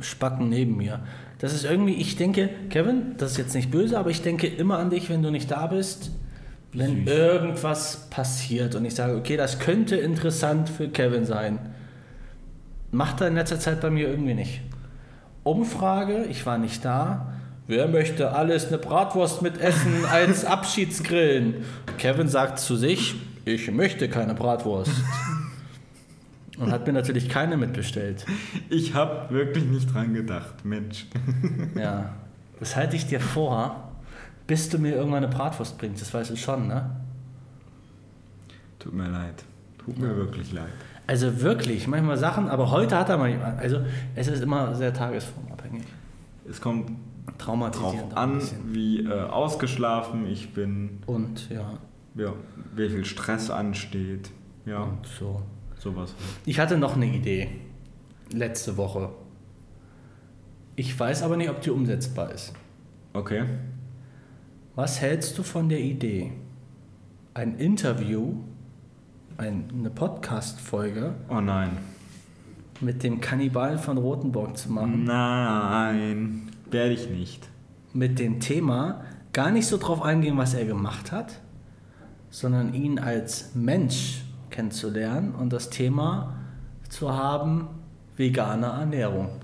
Spacken neben mir. Das ist irgendwie, ich denke, Kevin, das ist jetzt nicht böse, aber ich denke immer an dich, wenn du nicht da bist, wenn irgendwas passiert und ich sage, okay, das könnte interessant für Kevin sein. Macht er in letzter Zeit bei mir irgendwie nicht. Umfrage, ich war nicht da. Wer möchte alles eine Bratwurst mitessen als Abschiedsgrillen? Kevin sagt zu sich, ich möchte keine Bratwurst. Und hat mir natürlich keine mitbestellt. Ich habe wirklich nicht dran gedacht, Mensch. Ja. Das halte ich dir vor, bis du mir irgendwann eine Bratwurst bringst. Das weißt du schon, ne? Tut mir leid. Tut mir wirklich leid. Also wirklich, manchmal Sachen, aber heute hat er mal. Also es ist immer sehr tagesformabhängig. Es kommt. Drauf auch ein an, wie äh, ausgeschlafen ich bin, Und ja, ja, wie viel Stress ansteht. Ja, und so. sowas. Ich hatte noch eine Idee. Letzte Woche. Ich weiß aber nicht, ob die umsetzbar ist. Okay. Was hältst du von der Idee, ein Interview, ein, eine Podcast-Folge Oh nein. mit dem Kannibalen von Rothenburg zu machen? Nein, werde ich nicht. Mit dem Thema gar nicht so drauf eingehen, was er gemacht hat, sondern ihn als Mensch kennenzulernen und das Thema zu haben, vegane Ernährung.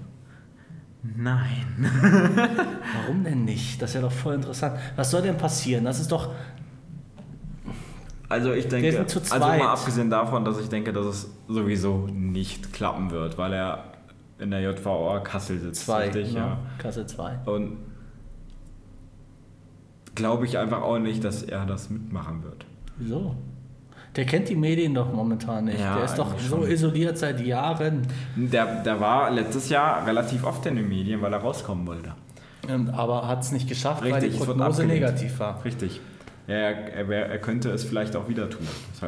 Nein. Warum denn nicht? Das ist ja doch voll interessant. Was soll denn passieren? Das ist doch. Also ich denke, also mal abgesehen davon, dass ich denke, dass es sowieso nicht klappen wird, weil er in der JVA Kassel sitzt. Zwei, richtig, ne? ja. Kasse 2. Und glaube ich einfach auch nicht, dass er das mitmachen wird. Wieso? Der kennt die Medien doch momentan nicht. Ja, der ist doch so schon. isoliert seit Jahren. Der, der war letztes Jahr relativ oft in den Medien, weil er rauskommen wollte. Ähm, Aber hat es nicht geschafft, weil die Prognose negativ war. Richtig. Ja, er, er, er könnte es vielleicht auch wieder tun.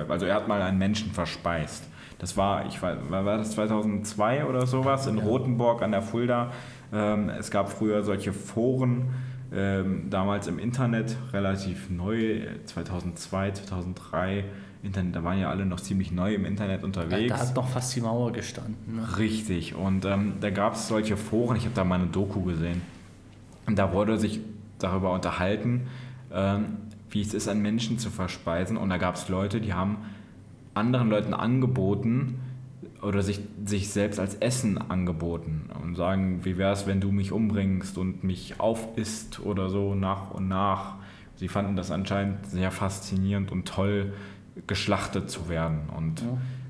Also er hat mal einen Menschen verspeist. Das war, ich weiß, war war das 2002 oder sowas in Rothenburg an der Fulda. Ähm, es gab früher solche Foren, ähm, damals im Internet, relativ neu, äh, 2002, 2003. Internet, da waren ja alle noch ziemlich neu im Internet unterwegs. Da hat noch fast die Mauer gestanden. Ne? Richtig, und ähm, da gab es solche Foren, ich habe da mal eine Doku gesehen. Und da wurde sich darüber unterhalten, ähm, wie es ist, einen Menschen zu verspeisen. Und da gab es Leute, die haben anderen Leuten angeboten oder sich, sich selbst als Essen angeboten und sagen, wie wäre es, wenn du mich umbringst und mich aufisst oder so nach und nach. Sie fanden das anscheinend sehr faszinierend und toll, geschlachtet zu werden. Und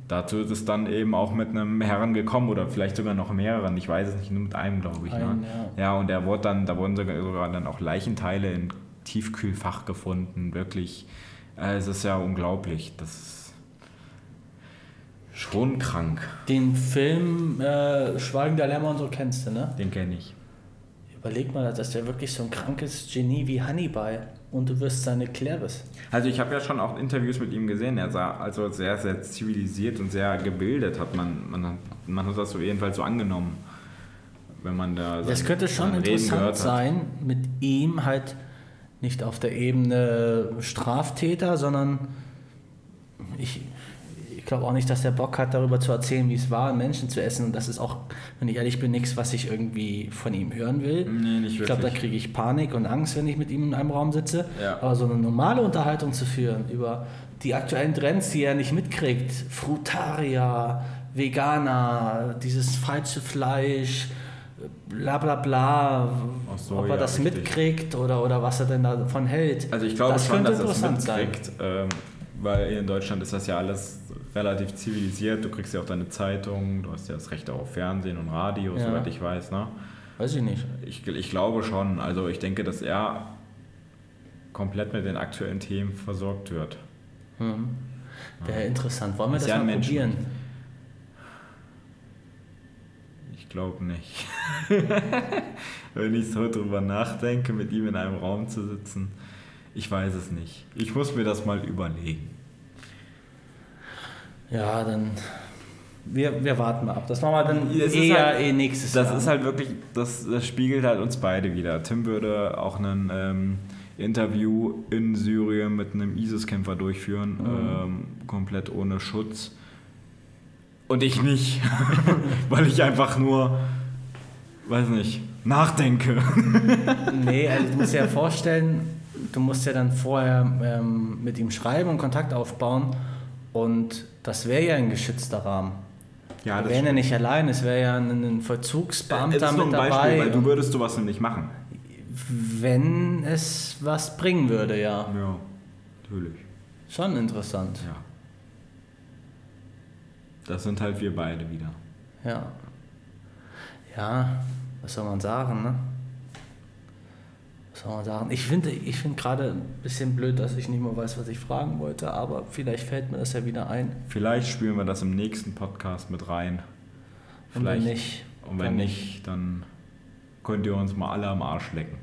dazu ist es dann eben auch mit einem Herren gekommen oder vielleicht sogar noch mehreren. Ich weiß es nicht, nur mit einem, glaube ich. Einen, ne? ja. ja, und der wurde dann, da wurden sogar, sogar dann auch Leichenteile im Tiefkühlfach gefunden. Wirklich, äh, es ist ja unglaublich. Das ist schon krank. Den Film äh, Schweigen der Lämmer und so kennst du, ne? Den kenne ich. Überleg mal, dass der wirklich so ein krankes Genie wie Hannibal und du wirst seine Clevis. Also ich habe ja schon auch Interviews mit ihm gesehen. Er sah also sehr, sehr zivilisiert und sehr gebildet, hat man, man, hat, man hat das so jedenfalls so angenommen, wenn man da Das könnte schon interessant sein, mit ihm halt nicht auf der Ebene Straftäter, sondern ich, ich glaube auch nicht, dass der Bock hat, darüber zu erzählen, wie es war, Menschen zu essen. Und das ist auch, wenn ich ehrlich bin, nichts, was ich irgendwie von ihm hören will. Nee, nicht ich glaube, da kriege ich Panik und Angst, wenn ich mit ihm in einem Raum sitze. Ja. Aber so eine normale Unterhaltung zu führen über die aktuellen Trends, die er nicht mitkriegt, Frutaria, Veganer, dieses falsche Fleisch, bla bla bla, so, ob er ja, das richtig. mitkriegt oder, oder was er denn davon hält. Also ich glaube das schon, könnte dass er es interessant sein. mitkriegt, ähm, weil in Deutschland ist das ja alles relativ zivilisiert. Du kriegst ja auch deine Zeitung, du hast ja das Recht auch auf Fernsehen und Radio, Ja. soweit ich weiß. Ne? Weiß ich nicht. Ich, ich glaube schon. Also ich denke, dass er komplett mit den aktuellen Themen versorgt wird. Wäre interessant. Wollen wir Ist das ja mal probieren? Ich glaube nicht. Wenn ich so drüber nachdenke, mit ihm in einem Raum zu sitzen, ich weiß es nicht. Ich muss mir das mal überlegen. Ja, dann. Wir, wir warten mal ab. Das machen wir dann Es ist eher halt- eh nächstes Das Jahr. ist halt wirklich, das, das spiegelt halt uns beide wieder. Tim würde auch ein ähm, Interview in Syrien mit einem ISIS-Kämpfer durchführen, ähm, komplett ohne Schutz. Und ich nicht, weil ich einfach nur, weiß nicht, nachdenke. Nee, also du musst dir ja vorstellen, du musst ja dann vorher ähm, mit ihm schreiben und Kontakt aufbauen. Und das wäre ja ein geschützter Rahmen. Ja, Wir wären ja nicht allein, es wäre ja ein, Vollzugsbeamter ist nur ein mit Beispiel, dabei. weil du würdest sowas nämlich machen. wenn es was bringen würde, ja. Ja, natürlich. Schon interessant. Ja. Das sind halt wir beide wieder. Ja. Ja, was soll man sagen, ne? Soll man sagen? Ich finde ich find gerade ein bisschen blöd, dass ich nicht mehr weiß, was ich fragen wollte, aber vielleicht fällt mir das ja wieder ein. Vielleicht spielen wir das im nächsten Podcast mit rein. Und wenn Vielleicht. nicht, Und wenn dann nicht, dann könnt ihr uns mal alle am Arsch lecken.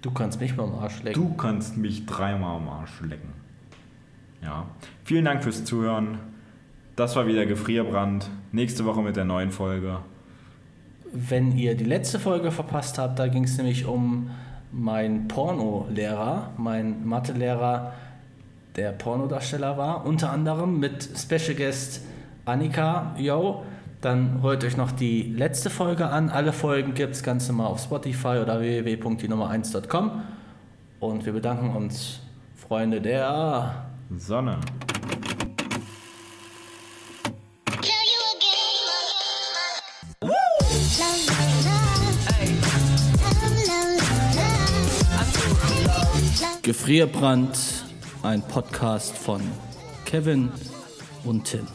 Du kannst mich mal am Arsch lecken. Du kannst mich dreimal am Arsch lecken. Ja. Vielen Dank fürs Zuhören. Das war wieder Gefrierbrand. Nächste Woche mit der neuen Folge. Wenn ihr die letzte Folge verpasst habt, da ging es nämlich um meinen Porno-Lehrer, mein Mathelehrer, der Pornodarsteller war, unter anderem mit Special Guest Annika, yo. Dann holt euch noch die letzte Folge an. Alle Folgen gibt es ganz normal auf Spotify oder www.die1.com. Und wir bedanken uns, Freunde der Sonne. Gefrierbrand, ein Podcast von Kevin und Tim.